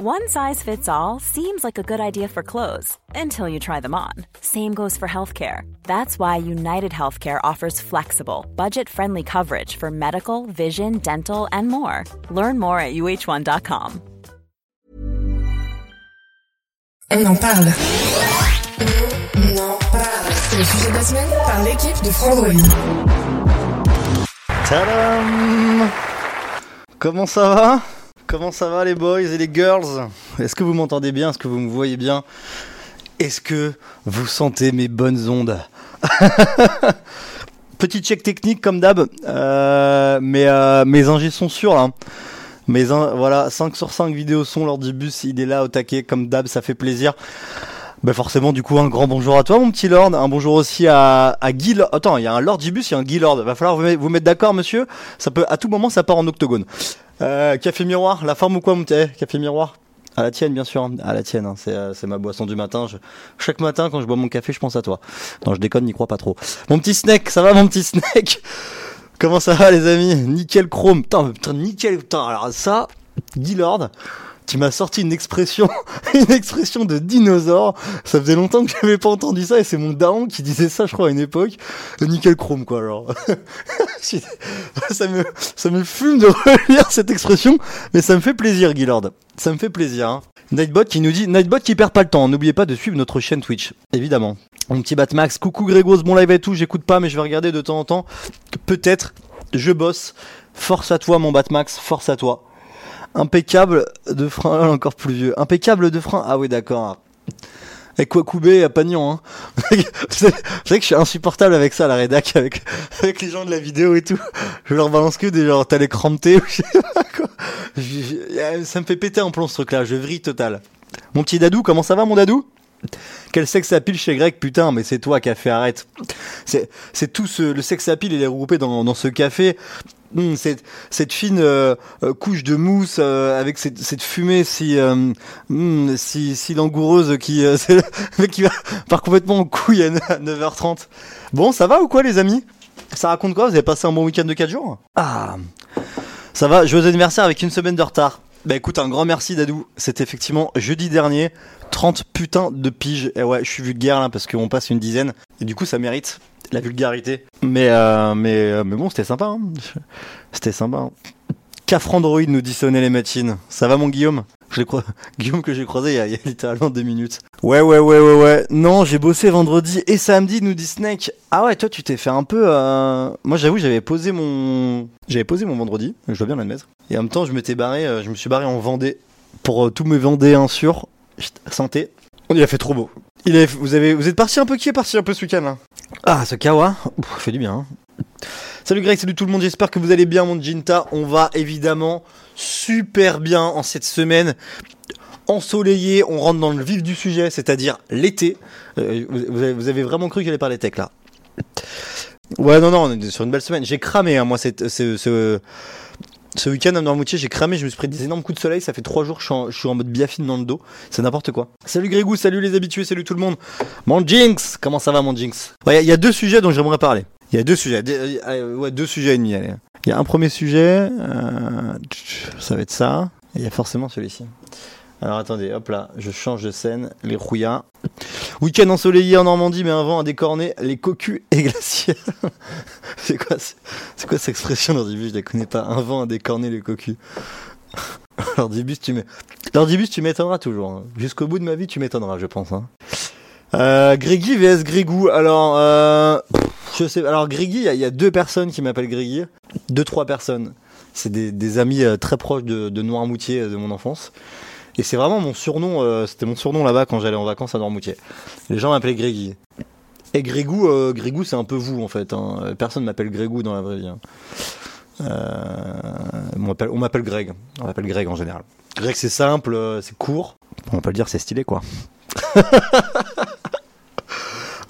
One size fits all seems like a good idea for clothes until you try them on. Same goes for healthcare. That's why United Healthcare offers flexible, budget friendly coverage for medical, vision, dental, and more. Learn more at uh1.com. On en parle. On en parle. C'est le sujet de la semaine par l'équipe de Frandroid. Tadam Comment ça va Comment ça va les boys et les girls? Est-ce que vous m'entendez bien? Est-ce que vous me voyez bien? Est-ce que vous sentez mes bonnes ondes? Petit check technique comme d'hab, euh, mais euh, mes ingés sont sûrs là. Mes in- voilà, 5 sur 5 vidéos sont lors du bus, il est là au taquet comme d'hab, ça fait plaisir. Bah forcément du coup un grand bonjour à toi mon petit lord, un bonjour aussi à, Guy Lord. Attends, il y a un lord du bus, il y a un Guy Lord. Va falloir vous mettre, vous mettre d'accord monsieur, ça peut à tout moment ça part en octogone. Euh, café miroir, la forme ou quoi mon Café miroir à la tienne, bien sûr. À la tienne, hein. c'est, euh, c'est ma boisson du matin. Chaque matin, quand je bois mon café, je pense à toi. Non, je déconne, n'y crois pas trop. Mon petit snack, ça va, mon petit snack? Comment ça va, les amis? Nickel chrome. Putain, putain, nickel. Putain, alors ça, Guy Lord, tu m'as sorti une expression, une expression de dinosaure. Ça faisait longtemps que j'avais pas entendu ça et c'est mon daron qui disait ça, je crois, à une époque. Le nickel chrome, quoi, alors. ça me, ça me fume de relire cette expression, mais ça me fait plaisir, Guillard. Ça me fait plaisir. Hein. Nightbot qui nous dit Nightbot qui perd pas le temps. N'oubliez pas de suivre notre chaîne Twitch, évidemment. Mon petit Batmax, coucou Grégos, bon live et tout. J'écoute pas, mais je vais regarder de temps en temps. Peut-être, je bosse. Force à toi, mon Batmax, force à toi. Impeccable de frein, encore plus vieux. Impeccable de frein. Ah oui, d'accord. Avec quoi couper à Pagnon, hein. c'est vrai que je suis insupportable avec ça, la rédac, avec, les gens de la vidéo et tout. Je leur balance que des genre, t'as les cramptés ou je sais pas quoi. Je- ça me fait péter un plomb ce truc-là, je vrille total. Mon petit Dadou, comment ça va mon Dadou? Quel sexe à pile chez Greg, putain, mais c'est toi qui as fait arrête. C'est, tout ce, le sexe à pile, il est regroupé dans ce café. Hum, cette, fine euh, euh, couche de mousse euh, avec cette, fumée si, hum, si, si langoureuse qui, qui complètement en couille à 9h30. Bon, ça va ou quoi les amis? Ça raconte quoi? Vous avez passé un bon week-end de 4 jours? Ah, ça va, joyeux anniversaire avec une semaine de retard. Bah écoute, un grand merci Dadou. C'était effectivement jeudi dernier, 30 putains de piges. Et ouais, je suis vulgaire là parce qu'on passe une dizaine. Et du coup, ça mérite la vulgarité. Mais, euh, mais, euh, mais bon, c'était sympa. hein. C'était sympa. hein. Cafrandroid nous dit les matines. Ça va mon Guillaume? Je l'ai croi- Guillaume que j'ai croisé il y, a, y littéralement deux minutes. Ouais, ouais, ouais, ouais, ouais. Non, j'ai bossé vendredi et samedi, nous dit Snake. Ah ouais, toi, tu t'es fait un peu. euh, Moi, j'avoue, j'avais posé mon. J'avais posé mon vendredi, je dois bien l'admettre. Et en même temps, je m'étais barré, euh, je me suis barré en Vendée pour euh, tous mes Vendéens sûrs. Chut, Santé. Il a fait trop beau. Il vous, avez... vous êtes parti un peu qui est parti un peu ce week-end là Ah, ce kawa, Ouf, fait du bien. hein. Salut Greg, salut tout le monde, j'espère que vous allez bien mon Jinta. On va évidemment super bien en cette semaine ensoleillée. On rentre dans le vif du sujet, c'est-à-dire l'été. Euh, vous, avez, vous avez vraiment cru qu'il allait parler tech là? Ouais, non, non, on est sur une belle semaine. J'ai cramé, hein, moi, cette, ce, ce, ce week-end à Noirmoutier, j'ai cramé, je me suis pris des énormes coups de soleil. Ça fait trois jours je suis en, je suis en mode biafine dans le dos. C'est n'importe quoi. Salut Grégou, salut les habitués, salut tout le monde. Mon Jinx, comment ça va mon Jinx Il y, a- deux sujets dont j'aimerais parler. Il y a deux sujets, euh, ouais, deux sujets et demi. Il y a un premier sujet, euh, ça va être ça. Il y a forcément celui-ci. Alors attendez, hop là, je change de scène, les rouillards. Week-end ensoleillé en Normandie, mais un vent à décorner les cocus et glaciers. c'est quoi, cette expression dans du bus Je la connais pas. Un vent à décorner les cocus. Lors du bus, tu tu m'étonneras toujours. hein. Jusqu'au bout de ma vie, tu m'étonneras, je pense. Hein. Euh, vs Grégou. Alors, euh, je sais. Alors il y a- deux personnes qui m'appellent Grégui. Deux, trois personnes. C'est des, des amis euh, très proches de, de Noirmoutier euh, de mon enfance. Et c'est vraiment mon surnom. euh, C'était mon surnom là-bas quand j'allais en vacances à Noirmoutier. Les gens m'appelaient Grégui. Et Grégou, euh, c'est un peu vous en fait. hein. Personne m'appelle Grégou dans la vraie vie. hein. Euh, on m'appelle- on m'appelle Greg. On m'appelle Greg en général. Greg, c'est simple, euh, c'est court. On peut le dire, c'est stylé quoi.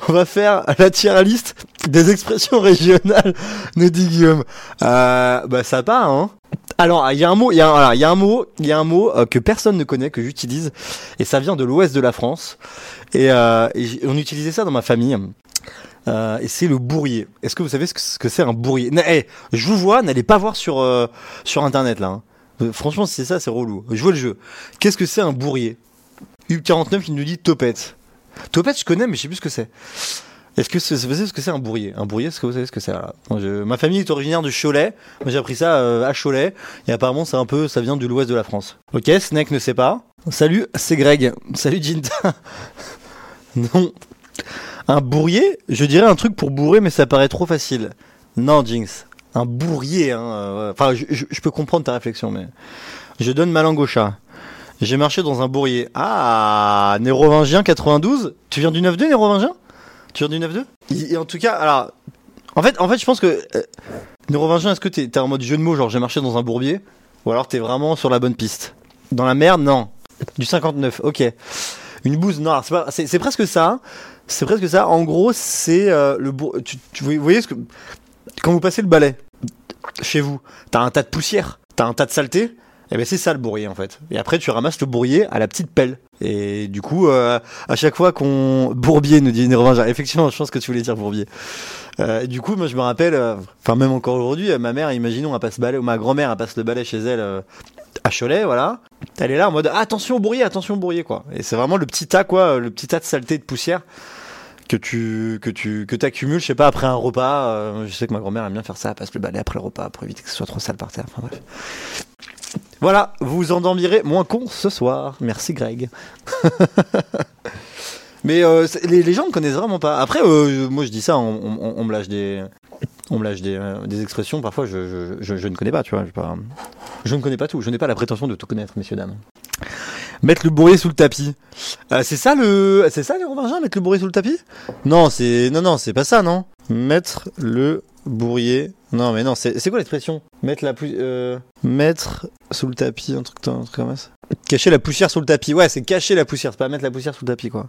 On va faire la tier liste des expressions régionales, nous dit Guillaume. Euh, bah ça part, hein. Alors, il y a un mot, il y a un, mot, il y a un mot euh, que personne ne connaît, que j'utilise, et ça vient de l'ouest de la France. Et, euh, on utilisait ça dans ma famille. Euh, et c'est le bourrier. Est-ce que vous savez ce que ce que c'est un bourrier? Na- eh, Je vous vois, n'allez pas voir sur, sur internet là. hein. Franchement, si c'est ça, c'est relou. Je vois le jeu. Qu'est-ce que c'est un bourrier? Ub49 qui nous dit topette. Topette, je connais, mais je sais plus ce que c'est. Est-ce que vous savez ce que c'est un bourrier? Un bourrier, est-ce que vous savez ce que c'est? Ma famille est originaire du Cholet. Moi, j'ai appris ça euh, à Cholet. Et apparemment, c'est un peu, ça vient de l'ouest de la France. Ok, Snake ne sait pas. Salut, c'est Greg. Salut, Jinta. non. Un bourrier Je dirais un truc pour bourrer, mais ça paraît trop facile. Non, Jinx. Un bourrier, hein. euh, Enfin, je- je peux comprendre ta réflexion, mais. Je donne ma langue au chat. J'ai marché dans un bourrier. Ah, Nérovingien 92 Tu viens du 9-2, Nérovingien? Tu viens du 9-2 Et en tout cas, alors. En fait, en fait je pense que. Euh, Nérovingien, est-ce que t'es t'es en mode jeu de mots, genre j'ai marché dans un bourbier? Ou alors t'es vraiment sur la bonne piste? Dans la merde, non. Du 59, ok. Une bouse, non, c'est presque ça. hein. C'est presque ça. En gros, c'est euh, le bour... tu, tu- vous voyez ce que quand vous passez le balai chez vous, t'as un tas de poussière, t'as un tas de saleté. Et ben c'est ça le bourrier en fait. Et après tu ramasses le bourrier à la petite pelle. Et du coup, euh, à chaque fois qu'on bourbier nous dit Nérovingien, effectivement, je pense que tu voulais dire bourbier. Euh, du coup, moi je me rappelle, euh, enfin même encore aujourd'hui, euh, ma mère, imaginons, elle passe balai, ou ma grand-mère, elle passe le balai chez elle euh, à Cholet, voilà. Elle est là en mode ah, attention bourrier, attention au bourrier quoi. Et c'est vraiment le petit tas quoi, le petit tas de saleté de poussière que tu que tu que t'accumules, je sais pas, après un repas. euh, je sais que ma grand-mère aime bien faire ça, elle passe le balai après le repas pour éviter que ce soit trop sale par terre. Enfin bref. Voilà, vous vous endormirez moins con ce soir. Merci Greg. Mais euh, les, gens ne connaissent vraiment pas. Après, euh, moi je dis ça, on, me lâche des, on me lâche des, euh, expressions. Parfois, je, ne connais pas, tu vois. Je, ne connais pas tout. Je n'ai pas la prétention de tout connaître, messieurs dames. Mettre le bourrier sous le tapis. C'est ça le, c'est ça les Romains mettre le bourrier sous le tapis? Non, c'est, non, non, c'est pas ça, non. Mettre le bourrier. Non, mais non, c'est, quoi l'expression Mettre la plus, euh, mettre sous le tapis, un truc, un truc comme ça? Cacher la poussière sous le tapis. Ouais, c'est cacher la poussière, c'est pas mettre la poussière sous le tapis, quoi.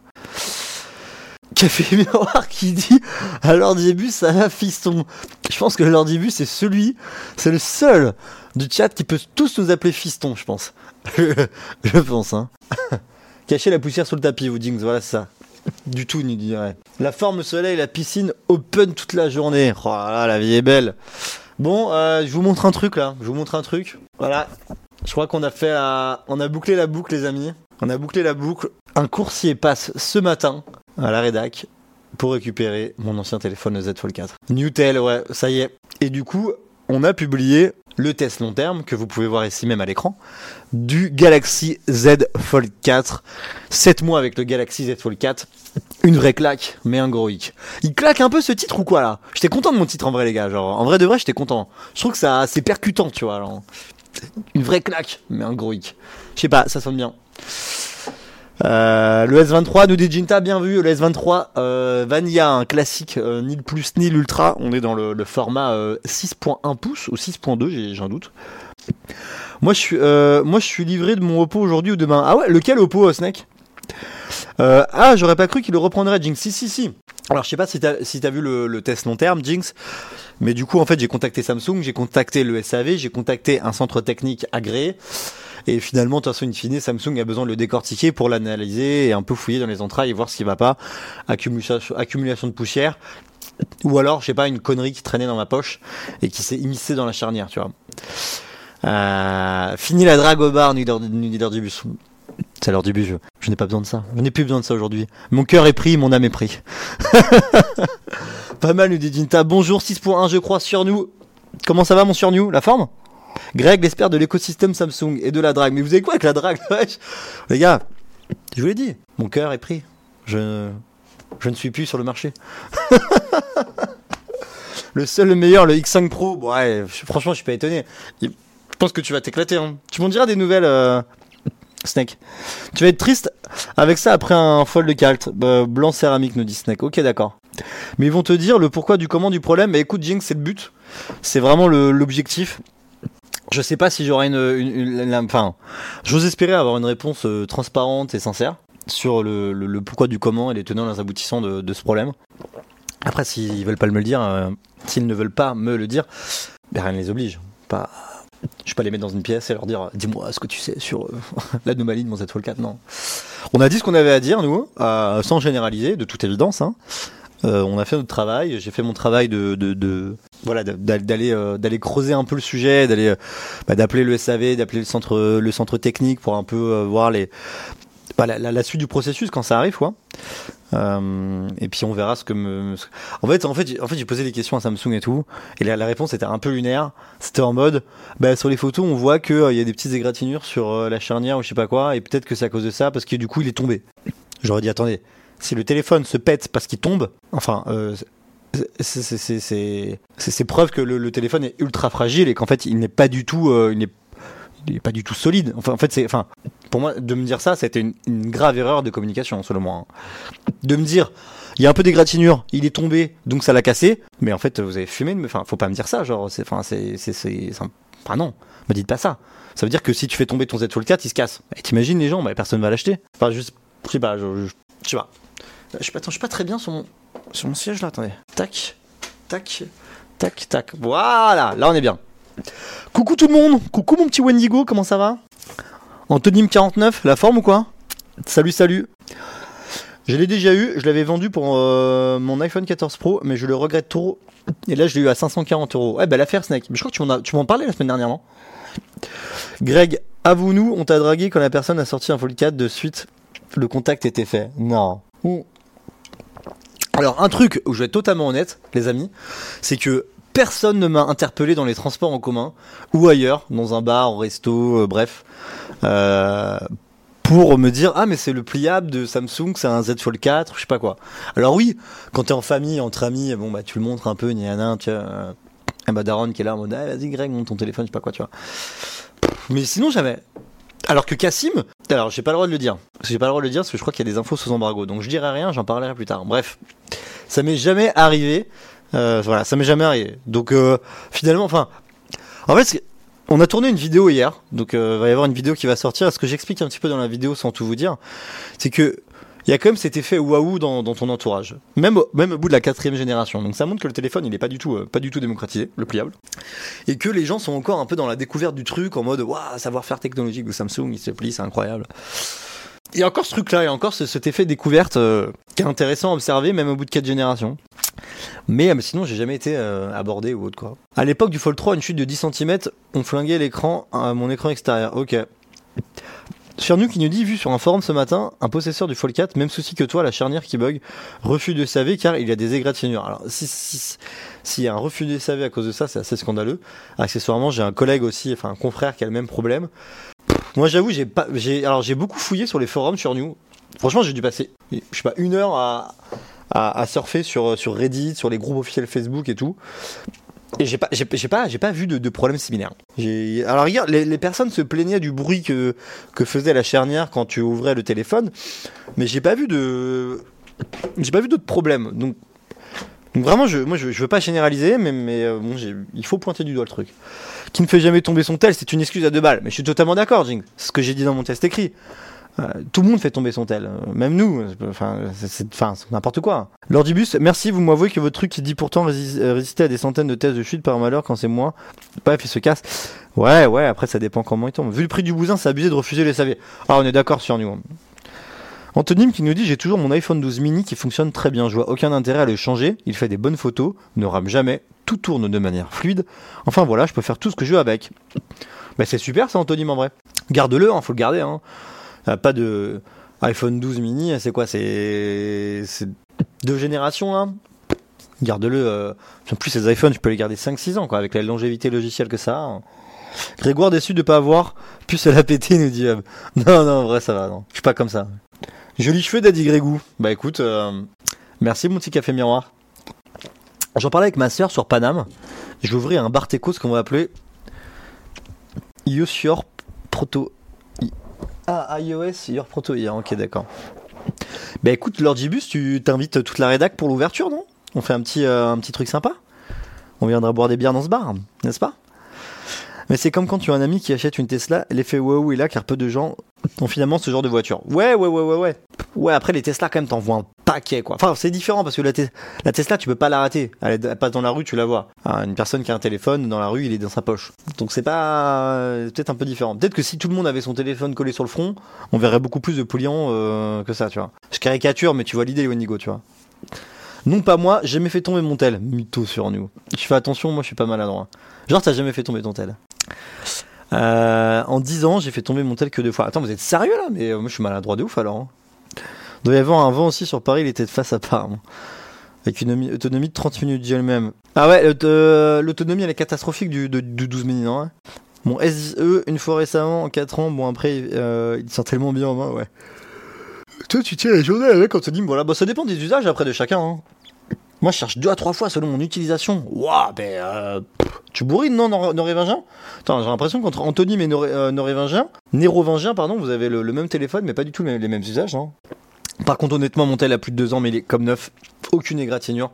Café Miroir qui dit à leur début ça va fiston. Je pense que leur début c'est celui, c'est le seul du chat qui peut tous nous appeler fiston, je pense. je pense, hein. Cacher la poussière sous le tapis, vous dites, voilà ça. Du tout, nous dirait. La forme soleil, la piscine open toute la journée. Oh là là, la vie est belle. Bon, euh, je vous montre un truc là. Je vous montre un truc. Voilà. Je crois qu'on a fait la... On a bouclé la boucle, les amis. On a bouclé la boucle. Un coursier passe ce matin à la rédac pour récupérer mon ancien téléphone Z Fold 4. Newtel, ouais, ça y est. Et du coup, on a publié le test long terme que vous pouvez voir ici même à l'écran du Galaxy Z Fold 4. 7 mois avec le Galaxy Z Fold 4. Une vraie claque, mais un gros hic. Il claque un peu ce titre ou quoi là? J'étais content de mon titre en vrai les gars, genre en vrai de vrai j'étais content. Je trouve que c'est percutant, tu vois. Une vraie claque, mais un gros hic. Je sais pas, ça sonne bien. Euh, le S23 nous dit Jinta, bien vu. Le S23 euh, Vanilla, un classique, euh, ni le plus ni l'ultra. On est dans le, format euh, 6.1 pouces ou 6.2, j'ai un doute. Moi je, suis, livré de mon Oppo aujourd'hui ou demain. Ah ouais, lequel Oppo, Snake? Ah, j'aurais pas cru qu'il le reprendrait, Jinx. Si, si, si. Alors, je sais pas si t'as si vu le, le test long terme, Jinx. Mais du coup, en fait, j'ai contacté Samsung, j'ai contacté le SAV, j'ai contacté un centre technique agréé. Et finalement, de toute façon, in fine, Samsung a besoin de le décortiquer pour l'analyser et un peu fouiller dans les entrailles et voir ce qui va pas. Accumulation, de poussière. Ou alors, je sais pas, une connerie qui traînait dans ma poche et qui s'est immiscée dans la charnière, tu vois. Euh, fini la drague au bar, leader, leader du bus. C'est l'heure du bus, je, je n'ai pas besoin de ça. Je n'ai plus besoin de ça aujourd'hui. Mon cœur est pris, mon âme est pris. pas mal, nous dit Dinta. Bonjour, 6.1, je crois, sur nous. Comment ça va, mon sur La forme? Greg, l'espère de l'écosystème Samsung et de la drague. Mais vous avez quoi avec la drague Les gars, je vous l'ai dit, mon cœur est pris. Je, ne suis plus sur le marché. le seul, le meilleur, le X5 Pro. Bon, franchement, je suis pas étonné. Je pense que tu vas t'éclater. Hein. Tu m'en diras des nouvelles, euh, Snake. Tu vas être triste avec ça après un fold de calt. Euh, blanc céramique, nous dit Snake. Ok, d'accord. Mais ils vont te dire le pourquoi du comment du problème. Mais écoute, Jinx, c'est le but. C'est vraiment l'objectif. Je sais pas si j'aurai une, une, une- enfin, j'ose espérer avoir une réponse euh, transparente et sincère sur le, le- le pourquoi du comment et les tenants et les aboutissants de, de ce problème. Après, s'ils veulent pas me le dire, euh, s'ils ne veulent pas me le dire, ben rien ne les oblige. Pas, je vais pas les mettre dans une pièce et leur dire, dis-moi ce que tu sais sur euh, l'anomalie de mon Z Fold 4. Non. On a dit ce qu'on avait à dire, nous, sans généraliser, de toute évidence. Hein. Euh, on a fait notre travail. J'ai fait mon travail de, de, voilà d'a- d'aller euh, d'aller creuser un peu le sujet, d'aller euh, bah, d'appeler le SAV, d'appeler le centre le centre technique pour un peu voir les bah, la, suite du processus quand ça arrive quoi. Et puis on verra ce que me. En fait, en fait, en fait, j'ai posé des questions à Samsung et tout, et la, la réponse était un peu lunaire. C'était en mode, bah sur les photos, on voit que il y a des petites égratignures sur la charnière ou je sais pas quoi, et peut-être que c'est à cause de ça parce que du coup il est tombé. J'aurais dit attendez, si le téléphone se pète parce qu'il tombe, enfin. Euh, c'est- preuve que le, téléphone est ultra fragile et qu'en fait il n'est pas du tout euh, il n'est pas du tout solide. Enfin, en fait, c'est, enfin, pour moi, de me dire ça, c'était une, une grave erreur de communication, selon moi. hein. De me dire, il y a un peu d'égratignure, il est tombé, donc ça l'a cassé. Mais en fait, vous avez fumé, enfin, faut pas me dire ça, genre, c'est, enfin, c'est, c'est, enfin, non, me dites pas ça. Ça veut dire que si tu fais tomber ton Z Fold 4, il se casse. Et t'imagines les gens, bah, personne va l'acheter. Enfin, juste, pas, je sais pas. Je suis pas, attends, je suis pas très bien sur mon, sur mon siège là, attendez. Tac, tac, tac, tac. Voilà, là on est bien. Coucou tout le monde, coucou mon petit Wendigo, comment ça va? Anthonyme49, la forme ou quoi? Salut, salut. Je l'ai déjà eu, je l'avais vendu pour euh, mon iPhone 14 Pro, mais je le regrette trop. Et là, je l'ai eu à 540 euros. Ouais, bah l'affaire Snake. Mais je crois que tu m'en, as- tu m'en parlais la semaine dernière, non? Greg, avoue-nous, on t'a dragué quand la personne a sorti un Fold 4 de suite. Le contact était fait. Non. Ouh. Alors, un truc où je vais être totalement honnête, les amis, c'est que personne ne m'a interpellé dans les transports en commun ou ailleurs, dans un bar, au resto, euh, bref, euh, pour me dire ah mais c'est le pliable de Samsung, c'est un Z Fold 4, je sais pas quoi. Alors oui, quand t'es en famille, entre amis, bon bah tu le montres un peu, ni un tu vois. euh, bah Daron qui est là en mode ah, vas-y Greg, monte ton téléphone, je sais pas quoi, tu vois. Mais sinon jamais. Alors que Cassim, alors j'ai pas le droit de le dire. J'ai pas le droit de le dire parce que je crois qu'il y a des infos sous embargo. Donc je dirai rien, j'en parlerai plus tard. Bref, ça m'est jamais arrivé. Euh, voilà, ça m'est jamais arrivé. Donc euh, finalement, enfin, en fait, on a tourné une vidéo hier. Donc euh, il va y avoir une vidéo qui va sortir. Ce que j'explique un petit peu dans la vidéo sans tout vous dire, c'est que il y a quand même cet effet waouh dans, ton entourage, même au, même au bout de la quatrième génération. Donc ça montre que le téléphone il est pas du tout euh, pas du tout démocratisé, le pliable, et que les gens sont encore un peu dans la découverte du truc en mode waouh savoir-faire technologique de Samsung, il se plie, c'est incroyable. Il y a encore ce truc-là, il y a encore ce- cet effet découverte euh, qui est intéressant à observer même au bout de quatre générations. Mais, euh, sinon, j'ai jamais été euh, abordé ou autre quoi. À l'époque du Fold 3, une chute de 10 cm, on flinguait l'écran, mon écran extérieur. Ok. Chernu qui nous dit, vu sur un forum ce matin, un possesseur du Fold 4, même souci que toi, la charnière qui bug, refus de SAV car il y a des égratignures. Alors, si, si, s'il y a un refus de SAV à cause de ça, c'est assez scandaleux. Accessoirement, j'ai un collègue aussi, enfin un confrère qui a le même problème. Moi, j'avoue, j'ai alors j'ai beaucoup fouillé sur les forums sur New. Franchement, j'ai dû passer, je sais pas, une heure à, à, surfer sur, sur Reddit, sur les groupes officiels Facebook et tout. Et j'ai pas, j'ai, pas, j'ai pas vu de, de problème similaire. Alors regarde, les, personnes se plaignaient du bruit que, que faisait la charnière quand tu ouvrais le téléphone, mais j'ai pas vu de, j'ai pas vu d'autres problèmes. Donc, donc vraiment, je, moi, je, je veux pas généraliser, mais, mais euh, bon, il faut pointer du doigt le truc. Qui ne fait jamais tomber son tel, c'est une excuse à deux balles. Mais je suis totalement d'accord, Jing. C'est ce que j'ai dit dans mon test écrit. Euh, tout le monde fait tomber son tel, euh, même nous. C'est enfin, c'est n'importe quoi. Lordibus, merci, vous m'avouez que votre truc qui dit pourtant euh, résister à des centaines de tests de chute par malheur quand c'est moi. Bref, il se casse. Ouais, ouais, après ça dépend comment il tombe. Vu le prix du bousin, c'est abusé de refuser les SAV. Ah, on est d'accord sur nous. Anthonyme qui nous dit j'ai toujours mon iPhone 12 mini qui fonctionne très bien, je vois aucun intérêt à le changer, il fait des bonnes photos, ne rame jamais, tout tourne de manière fluide. Enfin voilà, je peux faire tout ce que je veux avec. Bah c'est super ça Anthonyme en vrai. Garde-le, hein, faut le garder hein. Euh, pas de iPhone 12 mini, c'est quoi c'est deux générations là. Garde-le euh... en plus ces iPhones, je peux les garder 5 6 ans quoi avec la longévité logicielle que ça a. hein. Grégoire déçu de pas avoir pu se la péter nous dit Hub. Non non, en vrai ça va non. Je suis pas comme ça. Joli cheveux Daddy Grégou. Bah écoute, euh, merci mon petit café miroir. J'en parlais avec ma sœur sur Paname. Je vais ouvrir un bar techos qu'on va appeler iOS Your Proto. Ah, iOS Your Proto. IA, ok, d'accord. Bah écoute, Lord Gibus, tu t'invites toute la rédac pour l'ouverture, non? On fait un petit, euh, un petit truc sympa? On viendra boire des bières dans ce bar, n'est-ce pas? Mais c'est comme quand tu as un ami qui achète une Tesla, l'effet waouh est là car peu de gens ont finalement ce genre de voiture. Ouais, ouais, ouais, ouais, ouais. Ouais, après les Tesla quand même t'en vois un quoi. Enfin, c'est différent parce que la, Tes- la Tesla tu peux pas la rater. Elle, passe dans la rue, tu la vois. Ah, une personne qui a un téléphone dans la rue, il est dans sa poche. Donc c'est pas euh, peut-être un peu différent. Peut-être que si tout le monde avait son téléphone collé sur le front, on verrait beaucoup plus de polluants euh, que ça, tu vois. Je caricature, mais tu vois l'idée, Wendigo, tu vois. Non, pas moi, j'ai jamais fait tomber mon tel. Mytho sur nous. Je fais attention, moi je suis pas maladroit. Genre, t'as jamais fait tomber ton tel. Euh, en 10 ans, j'ai fait tomber mon tel que deux fois. Attends, vous êtes sérieux là? Mais moi je suis maladroit de ouf alors. hein. Il doit y avoir un vent aussi sur Paris, il était de face à apparemment. Avec une omi- autonomie de 30 minutes, dit elle-même. Ah ouais, euh, l'autonomie elle est catastrophique du, de- du 12 minutes, hein. Mon SE, une fois récemment, en 4 ans, bon après, euh, il sort tellement bien en main, ouais. Toi, tu tiens les journées avec Anthony, voilà, bah ça dépend des usages après de chacun, hein. Moi, je cherche deux à trois fois selon mon utilisation. Waouh, ben, euh, pff, tu bourrines, non, Nor- Norévingien Attends, j'ai l'impression qu'entre Anthony et Noré, euh, Norévingien, Nérovingien, pardon, vous avez le, le même téléphone, mais pas du tout les, les mêmes usages, hein. Par contre, honnêtement, mon tel a plus de deux ans, mais il est comme neuf. Aucune égratignure.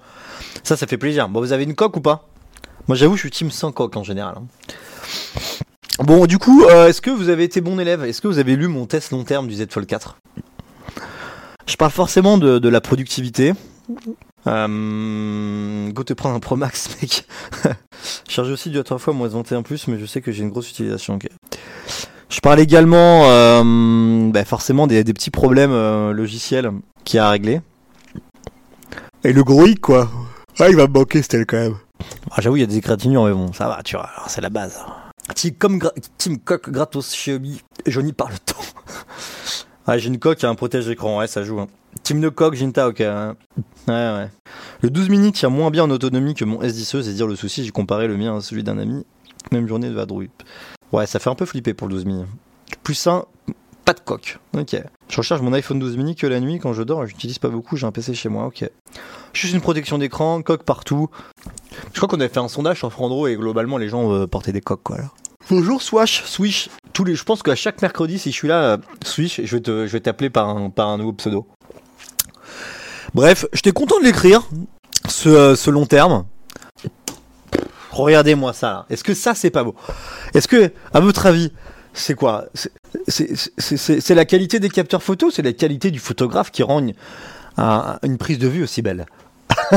Ça, ça fait plaisir. Bon, vous avez une coque ou pas? Moi, j'avoue, je suis team sans coque en général. hein. Bon, du coup, euh, est-ce que vous avez été bon élève? Est-ce que vous avez lu mon test long terme du Z Fold 4 Je parle forcément de, la productivité. Euh, go te prendre un Pro Max, mec. charge aussi deux à trois fois moins 21 plus, mais je sais que j'ai une grosse utilisation. Je parle également euh, bah, forcément des, des petits problèmes euh, logiciels qu'il y a à régler. Et le gros hic, quoi. Ah, il va me manquer, Stel, quand même. Ah, j'avoue, il y a des égratignures, mais bon, ça va, tu vois, c'est la base. Team, comme Team Coq gratos Xiaomi, jauni par le temps. ah, j'ai une coque et un protège écran, ouais, ça joue. Hein. Team No Coq, Jinta, ok. hein. Ouais, ouais. Le 12 mini tient moins bien en autonomie que mon S10e, c'est dire le souci, j'ai comparé le mien à celui d'un ami. Même journée de vadrouille. Ouais, ça fait un peu flipper pour le 12 mini. Plus sain, pas de coque. Ok. Je recharge mon iPhone 12 mini que la nuit quand je dors j'utilise pas beaucoup, j'ai un PC chez moi, ok. Juste une protection d'écran, coque partout. Je crois qu'on avait fait un sondage sur Frandro et globalement les gens euh, portaient des coques quoi. Bonjour Swash, Swish. Tous les, je pense qu'à chaque mercredi si je suis là, euh, Swish, je vais te, je vais t'appeler par un, par un nouveau pseudo. Bref, j'étais content de l'écrire, ce, euh, ce long terme. Regardez-moi ça. Est-ce que ça c'est pas beau? Est-ce que, à votre avis, c'est quoi? C'est- la qualité des capteurs photos, c'est la qualité du photographe qui rend une, un- une prise de vue aussi belle?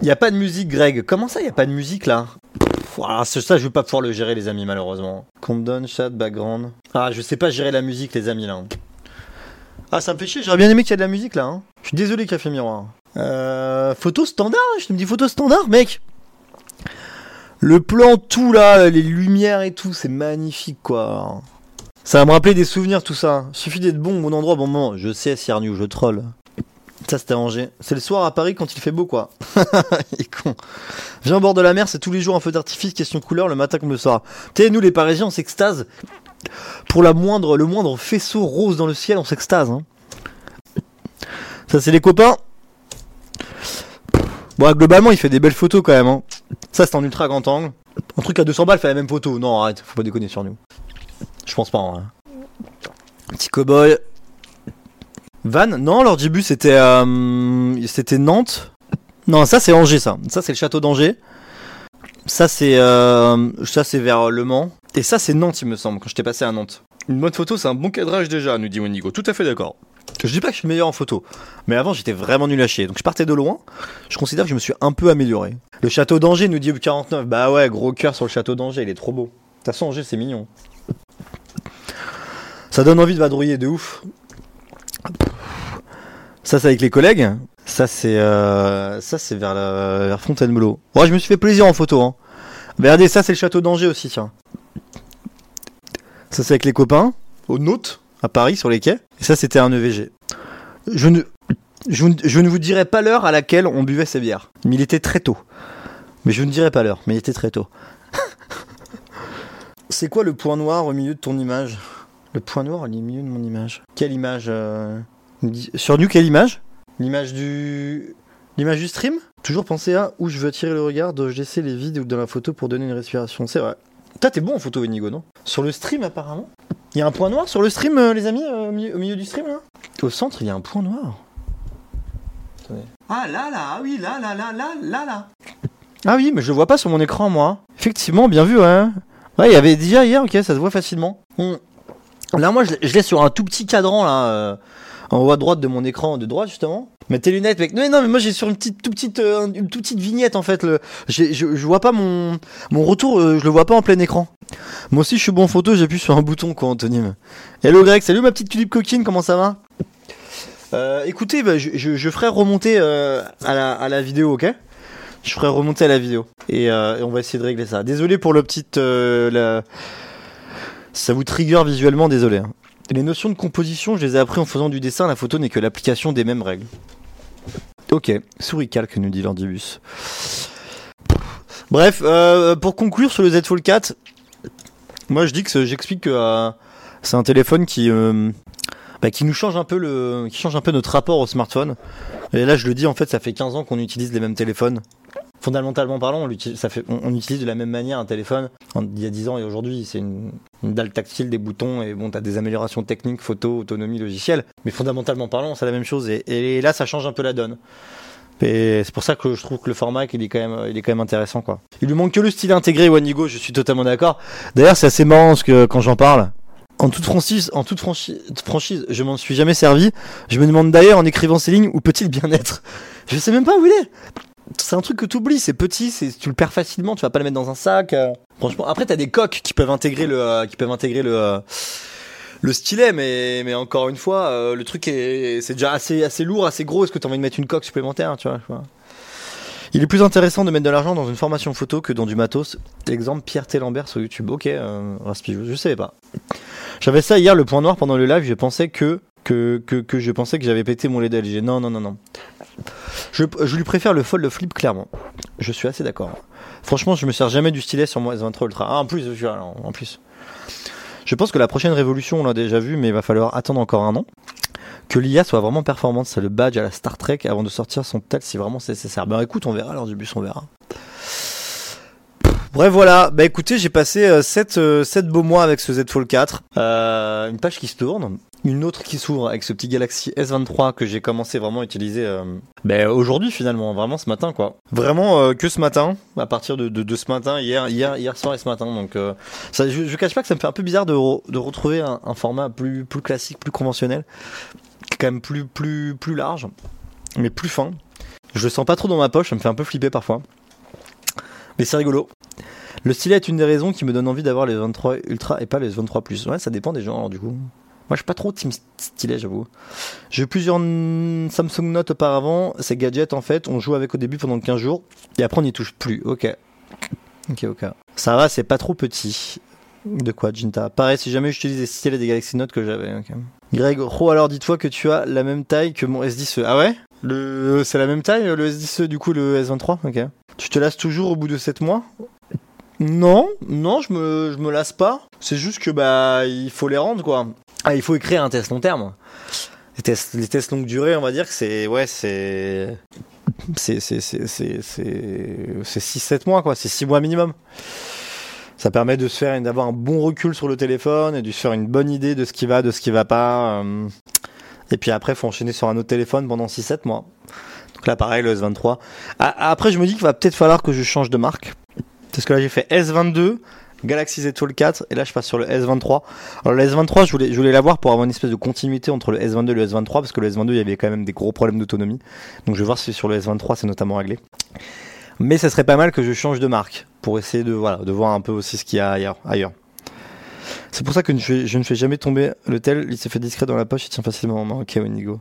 Il n'y a pas de musique, Greg. Comment ça, il n'y a pas de musique là? C'est ça, je vais pas pouvoir le gérer, les amis, malheureusement. Countdown, chat, background. Ah, je sais pas gérer la musique, les amis, là. Ah, ça me fait chier, j'aurais bien aimé qu'il y ait de la musique là. hein. Je suis désolé, Café Miroir. Euh, photo standard, je te me dis photo standard, mec. Le plan, tout là, les lumières et tout, c'est magnifique quoi. Ça va me rappeler des souvenirs, tout ça. Suffit d'être bon au bon endroit, bon moment. Je sais, Siernu, je troll. Ça, c'était à Angers. C'est le soir à Paris quand il fait beau, quoi. con. Viens au bord de la mer, c'est tous les jours un feu d'artifice, question couleur, le matin comme le soir. Tu nous, les Parisiens, on s'extase. Pour la moindre, le moindre faisceau rose dans le ciel, on s'extase. Hein. Ça, c'est les copains. Bon, globalement, il fait des belles photos quand même. Hein. Ça, c'est en ultra grand angle. Un truc à 200 balles fait la même photo. Non, arrête, faut pas déconner sur nous. Je pense pas, hein. Petit cowboy. Van? Non, leur début c'était euh, c'était Nantes. Non, ça c'est Angers, ça. Ça c'est le château d'Angers. Ça c'est euh, ça c'est vers Le Mans. Et ça c'est Nantes, il me semble, quand j'étais passé à Nantes. Une bonne photo, c'est un bon cadrage déjà, nous dit Wendigo. Tout à fait d'accord. Je dis pas que je suis meilleur en photo, mais avant j'étais vraiment nul à chier. Donc je partais de loin. Je considère que je me suis un peu amélioré. Le château d'Angers nous dit 49. Bah ouais, gros cœur sur le château d'Angers, il est trop beau. De toute façon, Angers c'est mignon. Ça donne envie de vadrouiller de ouf. Ça c'est avec les collègues. Ça c'est euh, ça c'est vers la vers Fontainebleau. Ouais, je me suis fait plaisir en photo. Hein. Regardez, ça c'est le château d'Angers aussi, tiens. Ça c'est avec les copains au Note à Paris sur les quais. Et ça c'était un EVG. Je ne je, ne- je ne vous dirai pas l'heure à laquelle on buvait ces bières, mais il était très tôt. Mais je ne dirai pas l'heure, mais il était très tôt. c'est quoi le point noir au milieu de ton image? Le point noir au milieu de mon image. Quelle image euh, Sur nous, quelle image? L'image du. L'image du stream? Toujours penser à où je veux attirer le regard, dois-je laisser les vides ou dans la photo pour donner une respiration? C'est vrai. Toi, t'es bon en photo, Inigo, non? Sur le stream, apparemment Il y a un point noir sur le stream, euh, les amis, euh, au, milieu, au milieu du stream, là Au centre, il y a un point noir. Attendez. Ah, là, là, ah oui, là, là, là, là, là, là. Ah oui, mais je le vois pas sur mon écran, moi. Effectivement, bien vu, ouais. Ouais, il y avait déjà hier, ok, ça se voit facilement. Bon. Là, moi, je l'ai- je l'ai sur un tout petit cadran, là. euh, en haut à droite de mon écran de droite justement. Mais tes lunettes, mec. Non, mais moi j'ai sur une petite, petite, euh, une toute petite vignette en fait. Le, je, vois pas mon, mon retour, euh, je le vois pas en plein écran. Moi aussi je suis bon en photo, j'appuie sur un bouton quoi, Anthony. Hello Greg, salut ma petite tulipe coquine, comment ça va? Euh, écoutez, bah, je, ferai remonter euh, à, la, à la vidéo, ok? Je ferai remonter à la vidéo. Et, on va essayer de régler ça. Désolé pour le petit... Ça vous trigger visuellement, désolé. hein. Les notions de composition, je les ai appris en faisant du dessin. La photo n'est que l'application des mêmes règles. Ok, souris calque, nous dit l'Ordibus. Bref, euh, pour conclure sur le Z Fold 4, moi je dis que j'explique que euh, c'est un téléphone qui, euh, bah, qui nous change un peu le, qui change un peu notre rapport au smartphone. Et là je le dis en fait, ça fait 15 ans qu'on utilise les mêmes téléphones. Fondamentalement parlant, on, l'utilise- ça fait, on, utilise de la même manière un téléphone. Il y a 10 ans et aujourd'hui, c'est une, une dalle tactile, des boutons et bon, t'as des améliorations techniques, photo, autonomie, logiciel. Mais fondamentalement parlant, c'est la même chose. Et, et là, ça change un peu la donne. Et c'est pour ça que je trouve que le format, il est quand même, il est quand même intéressant, quoi. Il lui manque que le style intégré Wanigo, je suis totalement d'accord. D'ailleurs, c'est assez marrant parce que quand j'en parle, en toute franchise, en toute franchi- franchise, je m'en suis jamais servi. Je me demande d'ailleurs en écrivant ces lignes où peut-il bien être? Je sais même pas où il est. C'est un truc que tu oublies, c'est petit, c'est tu le perds facilement, tu vas pas le mettre dans un sac. euh. Franchement, après t'as des coques qui peuvent intégrer le, euh, qui peuvent intégrer le, euh, le stylet, mais mais encore une fois, le truc est, c'est déjà assez assez lourd, assez gros. Est-ce que t'as envie de mettre une coque supplémentaire, tu vois, je. Il est plus intéressant de mettre de l'argent dans une formation photo que dans du matos. Exemple Pierre Télambert sur YouTube. Ok, Raspi, je savais pas. J'avais ça hier, le point noir pendant le live. Je pensais que que, que, que je pensais que j'avais pété mon LED LG. Non, non, non, non. Je, je lui préfère le fold flip clairement. Je suis assez d'accord. Franchement, je me sers jamais du stylet sur mon S23 Ultra. Ah, en plus, je en plus. Je pense que la prochaine révolution, on l'a déjà vu, mais il va falloir attendre encore un an. Que l'IA soit vraiment performante, c'est le badge à la Star Trek avant de sortir son tel si vraiment c'est nécessaire. Ben écoute, on verra lors du bus, on verra. Bref, voilà. Bah écoutez, j'ai passé 7, beaux mois avec ce Z Fold 4. Euh, une page qui se tourne, une autre qui s'ouvre avec ce petit Galaxy S23 que j'ai commencé vraiment à utiliser euh, ben, aujourd'hui finalement, vraiment ce matin quoi. Vraiment euh, que ce matin, à partir de, de, ce matin, hier, hier, hier soir et ce matin. Donc euh, ça, je, je cache pas que ça me fait un peu bizarre de, de retrouver un, format plus, plus classique, plus conventionnel, quand même plus, plus, plus large, mais plus fin. Je le sens pas trop dans ma poche, ça me fait un peu flipper parfois. Mais c'est rigolo. Le stylet est une des raisons qui me donne envie d'avoir les 23 Ultra et pas les 23 Plus. Ouais, ça dépend des gens du coup. Moi, je suis pas trop team stylet, j'avoue. J'ai eu plusieurs Samsung Note auparavant. Ces gadgets, en fait, on joue avec au début pendant 15 jours et après on n'y touche plus. Ok. Ok, ok. Ça va, c'est pas trop petit. De quoi, Jinta? Pareil, si jamais j'utilise les stylets des Galaxy Note que j'avais. ok. Greg, oh, alors dis-toi que tu as la même taille que mon S10. Ah ouais? Le... C'est la même taille, le S10, du coup, le S23 Ok. Tu te lasses toujours au bout de 7 mois? Non, non, je me, je me lasse pas. C'est juste que bah il faut les rendre quoi. Ah, il faut écrire un test long terme. Les tests, les tests longue durée, on va dire que c'est ouais, c'est c'est c'est c'est c'est c'est c'est 6 7 mois quoi, c'est 6 mois minimum. Ça permet de se faire d'avoir un bon recul sur le téléphone et de se faire une bonne idée de ce qui va, de ce qui va pas. Et puis après, faut enchaîner sur un autre téléphone pendant 6 7 mois. Donc là pareil le S23. Ah, Après, je me dis qu'il va peut-être falloir que je change de marque. Parce que là, j'ai fait S22, Galaxy Z Fold 4, et là, je passe sur le S23. Alors, le S23, je voulais, je voulais l'avoir pour avoir une espèce de continuité entre le S22 et le S23, parce que le S22, il y avait quand même des gros problèmes d'autonomie. Donc, je vais voir si sur le S23, c'est notamment réglé. Mais ça serait pas mal que je change de marque, pour essayer de, voilà, de voir un peu aussi ce qu'il y a ailleurs. ailleurs. C'est pour ça que je, ne fais jamais tomber le tel, il s'est fait discret dans la poche, il tient facilement en main. Ok, Wenigo.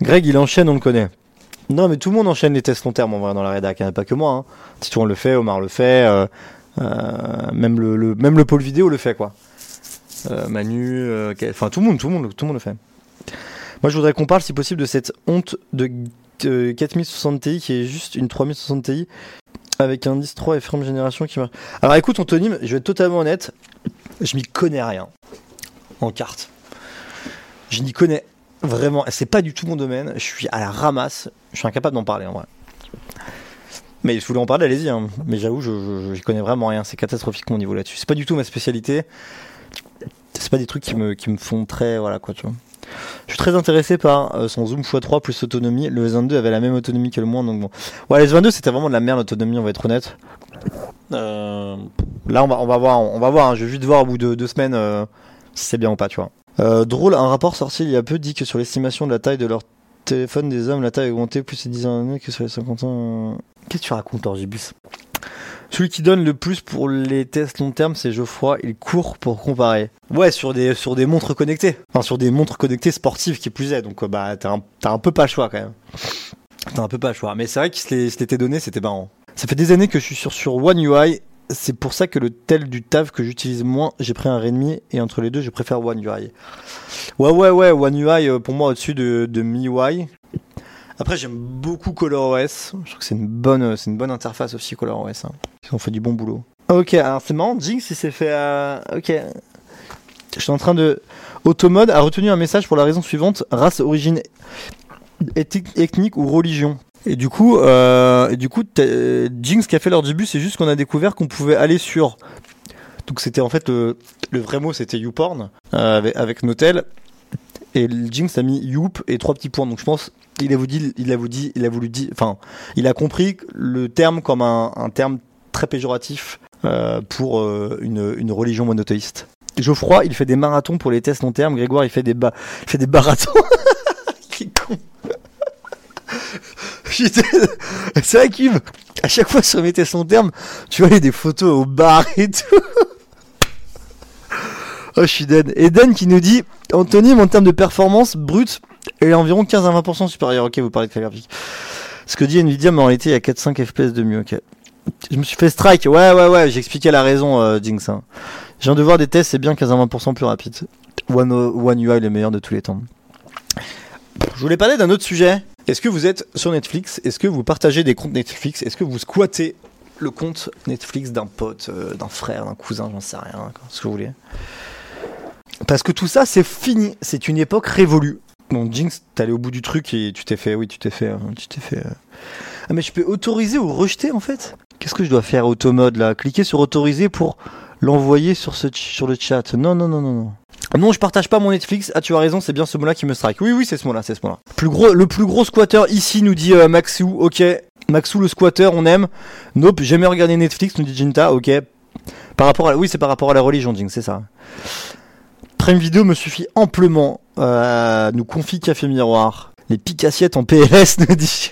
Greg, il enchaîne, on le connaît. Non, mais tout le monde enchaîne les tests long terme en vrai dans la rédac, hein, pas que moi. Hein. Le fait, Omar le fait, euh, euh, même le, même le pôle vidéo le fait quoi. Euh, Manu, enfin tout le monde, tout le monde, tout le monde le fait. Moi, je voudrais qu'on parle, si possible, de cette honte de euh, 4060 Ti qui est juste une 3060 Ti avec un 10.3 et ferme génération qui marche. Alors, écoute, Anthony, je vais être totalement honnête, je m'y connais rien en carte. Je n'y connais vraiment, c'est pas du tout mon domaine. Je suis à la ramasse. Je suis incapable d'en parler en vrai. Mais si vous voulez en parler, allez-y. hein. Mais j'avoue, je, je connais vraiment rien. C'est catastrophique mon niveau là-dessus. C'est pas du tout ma spécialité. C'est pas des trucs qui me, qui me font très. Voilà quoi, tu vois. Je suis très intéressé par euh, son zoom x3 plus autonomie. Le S22 avait la même autonomie que le moins, donc bon. Ouais, le S22 c'était vraiment de la merde l'autonomie, on va être honnête. Euh, là, on va, on va voir. On va voir. hein. Je vais juste voir au bout de deux semaines euh, si c'est bien ou pas, tu vois. Drôle, un rapport sorti il y a peu dit que sur l'estimation de la taille de leur téléphone des hommes, la taille a augmenté plus ces 10 années que sur les 50 ans. Qu'est-ce que tu racontes, Orgibus? Celui qui donne le plus pour les tests long terme, c'est Geoffroy. Il court pour comparer. Ouais, sur des, sur des montres connectées. Enfin, sur des montres connectées sportives qui plus est. Donc, euh, bah, t'as un, un peu pas le choix quand même. T'as un peu pas le choix. Mais c'est vrai qu'il se l'était donné, c'était marrant. Ça fait des années que je suis sur, sur One UI. C'est pour ça que le tel du TAV que j'utilise moins, j'ai pris un Redmi. Et entre les deux, je préfère One UI. Ouais, ouais, ouais. One UI, euh, pour moi, au-dessus de, de MIUI. Après, j'aime beaucoup ColorOS. Je trouve que c'est une bonne, euh, c'est une bonne interface aussi, ColorOS. Hein. Ils ont fait du bon boulot. Ok, alors c'est marrant, Jinx, il s'est fait. euh, Ok. Je suis en train de. Automode a retenu un message pour la raison suivante race, origine ethnique, ou religion. Et du coup, euh, du coup, Jinx qui a fait leur début, c'est juste qu'on a découvert qu'on pouvait aller sur. Donc c'était en fait le, vrai mot, c'était YouPorn avec, avec Notel. Et Jinx a mis Youp et trois petits points. Donc je pense il a voulu dire, il a voulu dire, il a voulu dire, enfin, il a compris le terme comme un, terme très péjoratif euh, pour euh, une, une religion monothéiste. Geoffroy, il fait des marathons pour les tests long terme. Grégoire, il fait des ba- il fait des marathons. C'est vrai qu'Yves, à chaque fois sur mes tests long terme, tu vois, il y a des photos au bar et tout. Oh, je suis Dan qui nous dit Anthony, en termes de performance brute, est environ 15 à 20% supérieure. Ok, vous parlez de carte graphique. Ce que dit Nvidia, mais en réalité, il y a 4-5 FPS de mieux. Ok. Je me suis fait strike. Ouais, ouais, ouais, j'expliquais la raison, euh, Jinx. hein. Je viens de voir des tests, c'est bien 15 à 20% plus rapide. One, One UI, le meilleur de tous les temps. Je voulais parler d'un autre sujet. Est-ce que vous êtes sur Netflix? Est-ce que vous partagez des comptes Netflix? Est-ce que vous squattez le compte Netflix d'un pote, euh, d'un frère, d'un cousin, j'en sais rien, ce que vous voulez? Parce que tout ça, c'est fini. C'est une époque révolue. Bon, Jinx, allé au bout du truc et tu t'es fait, oui, tu t'es fait, euh, tu t'es fait. euh. Ah, mais je peux autoriser ou rejeter en fait? Qu'est-ce que je dois faire automode là? Cliquer sur autoriser pour l'envoyer sur, le chat. Non, non, non, non, non. Non, je partage pas mon Netflix. Ah, tu as raison, c'est bien ce mot-là qui me strike. Oui, oui, c'est ce mot-là, c'est ce mot-là. Plus gros, le plus gros squatter ici nous dit euh, Maxou. Ok, Maxou le squatter, on aime. Nope, jamais regardé Netflix, nous dit Jinta. Ok. Par rapport à, oui, c'est par rapport à la religion, Jinx, c'est ça. Prime vidéo me suffit amplement. Euh, nous confie Café Miroir. Les piques assiettes en PLS, nous dit.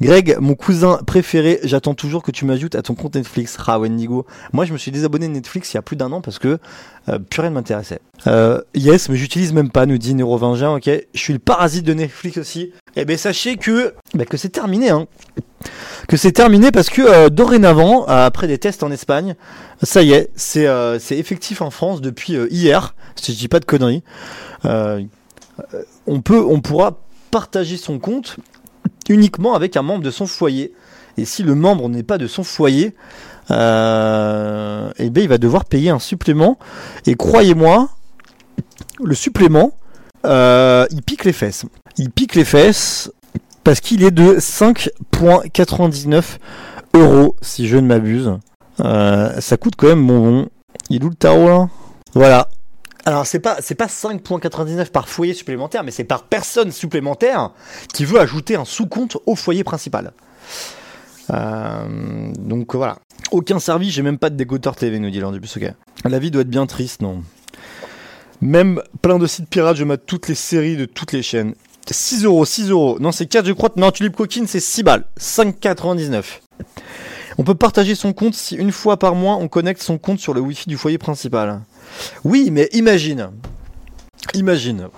Greg, mon cousin préféré, j'attends toujours que tu m'ajoutes à ton compte Netflix. Ah. Moi, je me suis désabonné de Netflix il y a plus d'un an parce que euh, plus rien ne m'intéressait. Euh, yes, mais j'utilise même pas, nous dit Neurovingien. Ok, je suis le parasite de Netflix aussi. Eh ben, sachez que, bah, que c'est terminé, hein. Que c'est terminé parce que euh, dorénavant, après des tests en Espagne, ça y est, c'est euh, effectif en France depuis hier. Si je dis pas de conneries, on peut, on pourra partager son compte uniquement avec un membre de son foyer. Et si le membre n'est pas de son foyer, euh, eh ben il va devoir payer un supplément. Et croyez-moi, le supplément, euh, il pique les fesses. Il pique les fesses parce qu'il est de 5,99 euros, si je ne m'abuse. Euh, ça coûte quand même bonbon. Il est où le tarot là? Voilà. Alors c'est pas c'est pas 5.99 par foyer supplémentaire, mais c'est par personne supplémentaire qui veut ajouter un sous-compte au foyer principal. Euh, donc voilà. Aucun service, j'ai même pas de dégoteur TV, nous dit du bus. La vie doit être bien triste, non Même plein de sites pirates, je mate toutes les séries de toutes les chaînes. 6 euros, 6 euros. Non, c'est 4, je crois. Non, Tulip Coquine, c'est 6 balles. 5,99. On peut partager son compte si une fois par mois on connecte son compte sur le wifi du foyer principal. Oui, mais imagine. Imagine.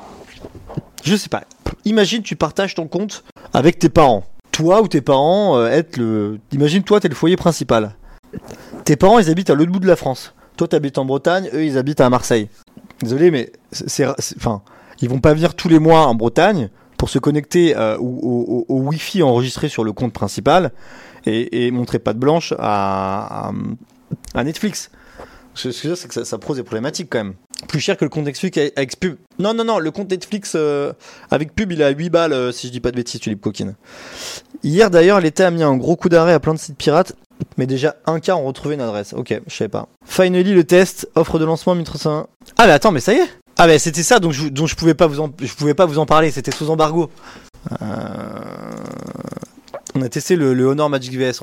Je sais pas. Imagine tu partages ton compte avec tes parents. Toi ou tes parents euh, être le. Imagine toi t'es le foyer principal. Tes parents ils habitent à l'autre bout de la France. Toi t'habites en Bretagne, eux ils habitent à Marseille. Désolé mais c'est, enfin ils vont pas venir tous les mois en Bretagne pour se connecter euh, au wifi enregistré sur le compte principal et, et montrer patte blanche à, à, à Netflix. Ce que je veux dire, c'est que ça, ça pose des problématiques quand même. Plus cher que le compte Netflix avec pub. Non, non, non, le compte Netflix euh, avec pub, il est à 8 balles, euh, si je dis pas de bêtises, Tulip Coquine. Hier d'ailleurs, l'État a mis un gros coup d'arrêt à plein de sites pirates, mais déjà un quart ont retrouvé une adresse. Ok, je savais pas. Finally, le test, offre de lancement 1301. Ah, mais attends, mais ça y est Ah, mais c'était ça dont je, dont je pouvais pas vous en, je pouvais pas vous en parler, c'était sous embargo. Euh, On a testé le, Honor Magic VS.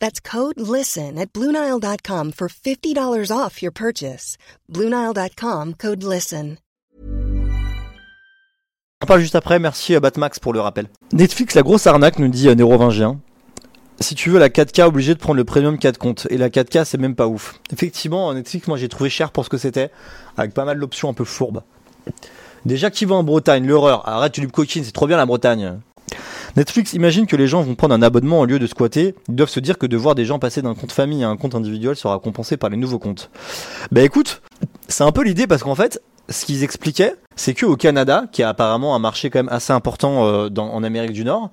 That's code LISTEN at Bluenile.com for $50 off your purchase. Bluenile.com code LISTEN. On parle juste après, merci à Batmax pour le rappel. Netflix, la grosse arnaque, nous dit euh, Nérovingien. Si tu veux la 4K, obligé de prendre le premium 4 comptes. Et la 4K, c'est même pas ouf. Effectivement, Netflix, moi j'ai trouvé cher pour ce que c'était, avec pas mal d'options un peu fourbes. Déjà, qui va en Bretagne? L'horreur. Arrête, tu lui coquine, c'est trop bien la Bretagne. Netflix imagine que les gens vont prendre un abonnement au lieu de squatter. Ils doivent se dire que de voir des gens passer d'un compte famille à un compte individuel sera compensé par les nouveaux comptes. Bah écoute, c'est un peu l'idée parce qu'en fait, ce qu'ils expliquaient, c'est qu'au Canada, qui a apparemment un marché quand même assez important euh, en Amérique du Nord,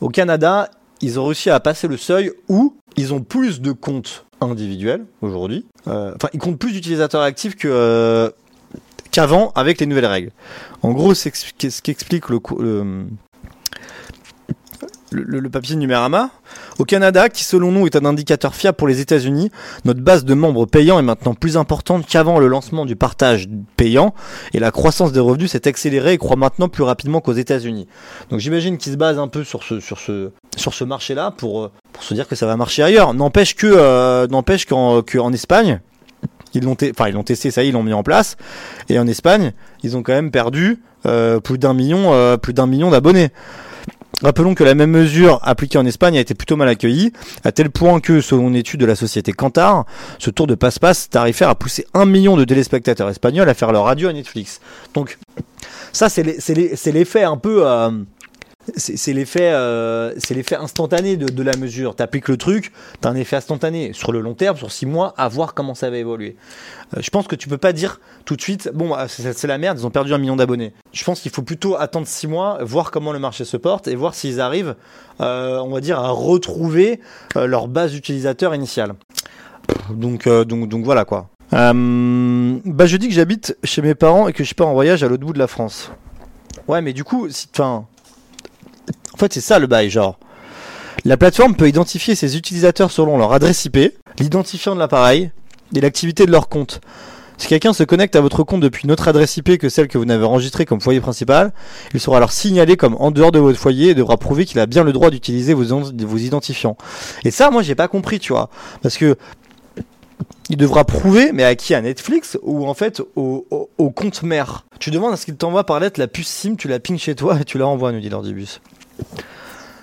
au Canada, ils ont réussi à passer le seuil où ils ont plus de comptes individuels aujourd'hui. Euh, Enfin, ils comptent plus d'utilisateurs actifs euh, qu'avant avec les nouvelles règles. En gros, c'est ce qu'explique le, le, le, le, papier Numérama. Au Canada, qui selon nous est un indicateur fiable pour les États-Unis, notre base de membres payants est maintenant plus importante qu'avant le lancement du partage payant et la croissance des revenus s'est accélérée et croît maintenant plus rapidement qu'aux États-Unis. Donc j'imagine qu'ils se basent un peu sur ce, marché-là pour, pour se dire que ça va marcher ailleurs. N'empêche euh, qu'en, Espagne, ils l'ont, testé, ça y est, ils l'ont mis en place. Et en Espagne, ils ont quand même perdu euh, euh, plus d'un million d'abonnés. Rappelons que la même mesure appliquée en Espagne a été plutôt mal accueillie, à tel point que, selon une étude de la société Kantar, ce tour de passe-passe tarifaire a poussé un million de téléspectateurs espagnols à faire leur radio à Netflix. Donc, ça, c'est l'effet un peu... Euh, c'est l'effet euh, c'est l'effet instantané de, de, la mesure. T'appliques le truc, t'as un effet instantané sur le long terme, sur six mois, à voir comment ça va évoluer. Euh, je pense que tu peux pas dire tout de suite, bon, bah, c'est la merde, ils ont perdu un million d'abonnés. Je pense qu'il faut plutôt attendre six mois, voir comment le marché se porte et voir s'ils arrivent, euh, on va dire, à retrouver leur base d'utilisateurs initiale. Donc, donc, donc voilà quoi. Bah je dis que j'habite chez mes parents et que je pars en voyage à l'autre bout de la France. Ouais, mais du coup, si, en fait, c'est ça le bail, genre. La plateforme peut identifier ses utilisateurs selon leur adresse IP, l'identifiant de l'appareil et l'activité de leur compte. Si quelqu'un se connecte à votre compte depuis une autre adresse IP que celle que vous n'avez enregistrée comme foyer principal, il sera alors signalé comme en dehors de votre foyer et devra prouver qu'il a bien le droit d'utiliser vos, vos identifiants. Et ça, moi, j'ai pas compris, tu vois. Parce que il devra prouver, mais à qui? À Netflix ou en fait au, au, compte mère? Tu demandes à ce qu'il t'envoie par lettre la puce SIM, tu la ping chez toi et tu la renvoies, nous dit l'ordibus.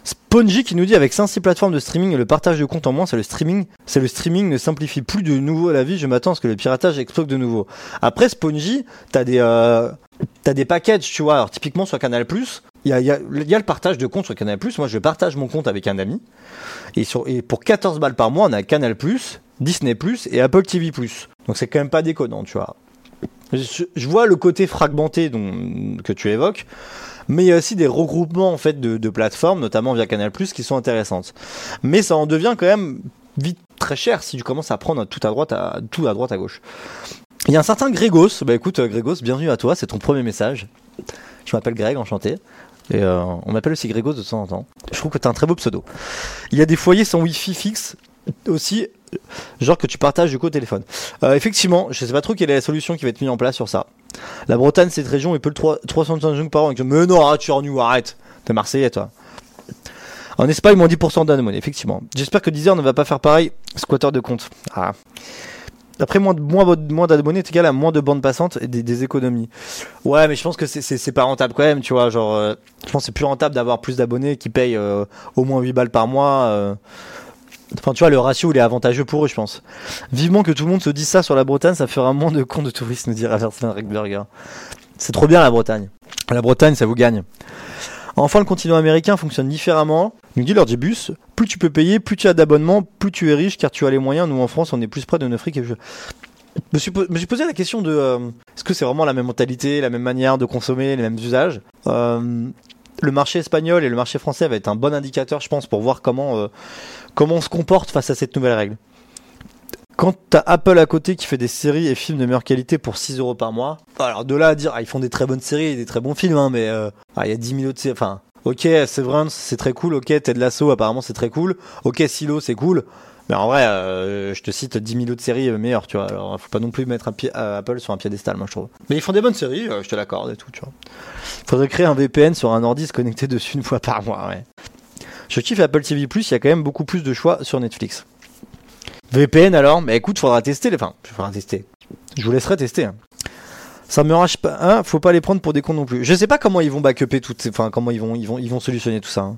Spongy qui nous dit avec 5-6 plateformes de streaming et le partage de comptes en moins, c'est le streaming, c'est le streaming ne simplifie plus de nouveau la vie. Je m'attends à ce que le piratage explose de nouveau. Après Spongy, t'as des euh, des packages, tu vois. Alors typiquement sur Canal il y a le partage de comptes sur Canal Moi, je partage mon compte avec un ami et, sur, et pour 14 balles par mois, on a Canal Disney et Apple TV Donc c'est quand même pas déconnant, tu vois. Je, je vois le côté fragmenté dont, que tu évoques mais il y a aussi des regroupements en fait de, plateformes, notamment via Canal+, qui sont intéressantes. Mais ça en devient quand même vite très cher si tu commences à prendre tout à droite à tout à droite à gauche. Il y a un certain Grégos, bah écoute Grégos, bienvenue à toi, c'est ton premier message. Je m'appelle Greg, enchanté. Et euh, on m'appelle aussi Grégos de temps en temps. Je trouve que tu as un très beau pseudo. Il y a des foyers sans Wi-Fi fixe aussi, genre que tu partages du coup au téléphone. Euh, effectivement, je sais pas trop quelle est la solution qui va être mise en place sur ça. La Bretagne, cette région, il peut le 3, 365 par an. Mais non, tu es en arrête. T'es Marseillais, toi. En Espagne, moins 10% d'anonymes, effectivement. J'espère que Deezer ne va pas faire pareil. Squatter de compte. Ah. Après, moins, moins, moins d'abonnés est égal à moins de bandes passantes et des, économies. Ouais, mais je pense que c'est pas rentable quand même, tu vois. Genre, euh, je pense que c'est plus rentable d'avoir plus d'abonnés qui payent euh, au moins 8 balles par mois. Euh. Enfin, tu vois, le ratio, il est avantageux pour eux, je pense. Vivement que tout le monde se dise ça sur la Bretagne, ça fera moins de comptes de touristes, nous dira Versailles Burger. C'est trop bien la Bretagne. La Bretagne, ça vous gagne. Enfin, le continent américain fonctionne différemment. Nous dit bus, plus tu peux payer, plus tu as d'abonnements, plus tu es riche car tu as les moyens. Nous en France, on est plus près de notre fric. Et je... me, suis, posé la question de euh, est-ce que c'est vraiment la même mentalité, la même manière de consommer, les mêmes usages? Euh, Le marché espagnol et le marché français va être un bon indicateur, je pense, pour voir comment, euh, comment on se comporte face à cette nouvelle règle. Quand t'as Apple à côté qui fait des séries et films de meilleure qualité pour 6 euros par mois, alors de là à dire, ah, ils font des très bonnes séries et des très bons films, hein, mais ah, il y a 10 000 autres séries, enfin, Ok, Severance, c'est très cool. Ok, Ted Lasso, apparemment, c'est très cool. Ok, Silo, c'est cool. Mais en vrai, euh, je te cite 10 000 autres séries meilleures, tu vois. Alors, faut pas non plus mettre Apple sur un piédestal, moi, je trouve. Mais ils font des bonnes séries, euh, je te l'accorde et tout, tu vois. Faudrait créer un VPN sur un ordi se connecter dessus une fois par mois, ouais. Je kiffe Apple TV+, il y a quand même beaucoup plus de choix sur Netflix. VPN alors Mais écoute, faudra tester. Enfin, faudra tester. Je vous laisserai tester. Hein ça me rage pas. Hein, faut pas les prendre pour des cons non plus. Je sais pas comment ils vont backuper tout, enfin comment ils vont, ils vont, solutionner tout ça. Hein.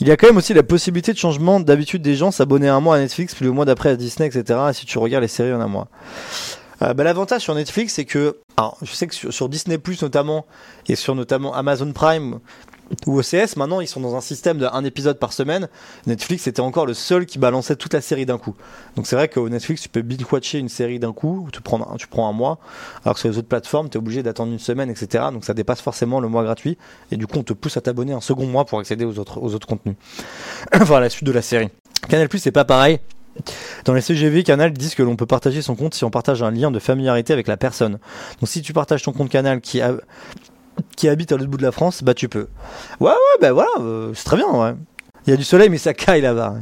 Il y a quand même aussi la possibilité de changement d'habitude des gens s'abonner un mois à Netflix, puis le mois d'après à Disney, etc. si tu regardes les séries en un mois. Euh, bah, L'avantage sur Netflix, c'est que, alors, je sais que sur, sur Disney notamment, et sur notamment Amazon Prime, ou OCS, maintenant ils sont dans un système d'un épisode par semaine. Netflix était encore le seul qui balançait toute la série d'un coup. Donc c'est vrai qu'au Netflix tu peux binge-watcher une série d'un coup, tu prends, un, tu prends un mois, alors que sur les autres plateformes tu es obligé d'attendre une semaine, etc. Donc ça dépasse forcément le mois gratuit, et du coup on te pousse à t'abonner un second mois pour accéder aux autres, aux autres contenus. enfin la suite de la série. Canal Plus c'est pas pareil. Dans les CGV, Canal disent que l'on peut partager son compte si on partage un lien de familiarité avec la personne. Donc si tu partages ton compte Canal qui a qui habite à l'autre bout de la France, bah tu peux. Ouais, ouais, bah voilà, euh, c'est très bien, ouais. Il y a du soleil, mais ça caille là-bas.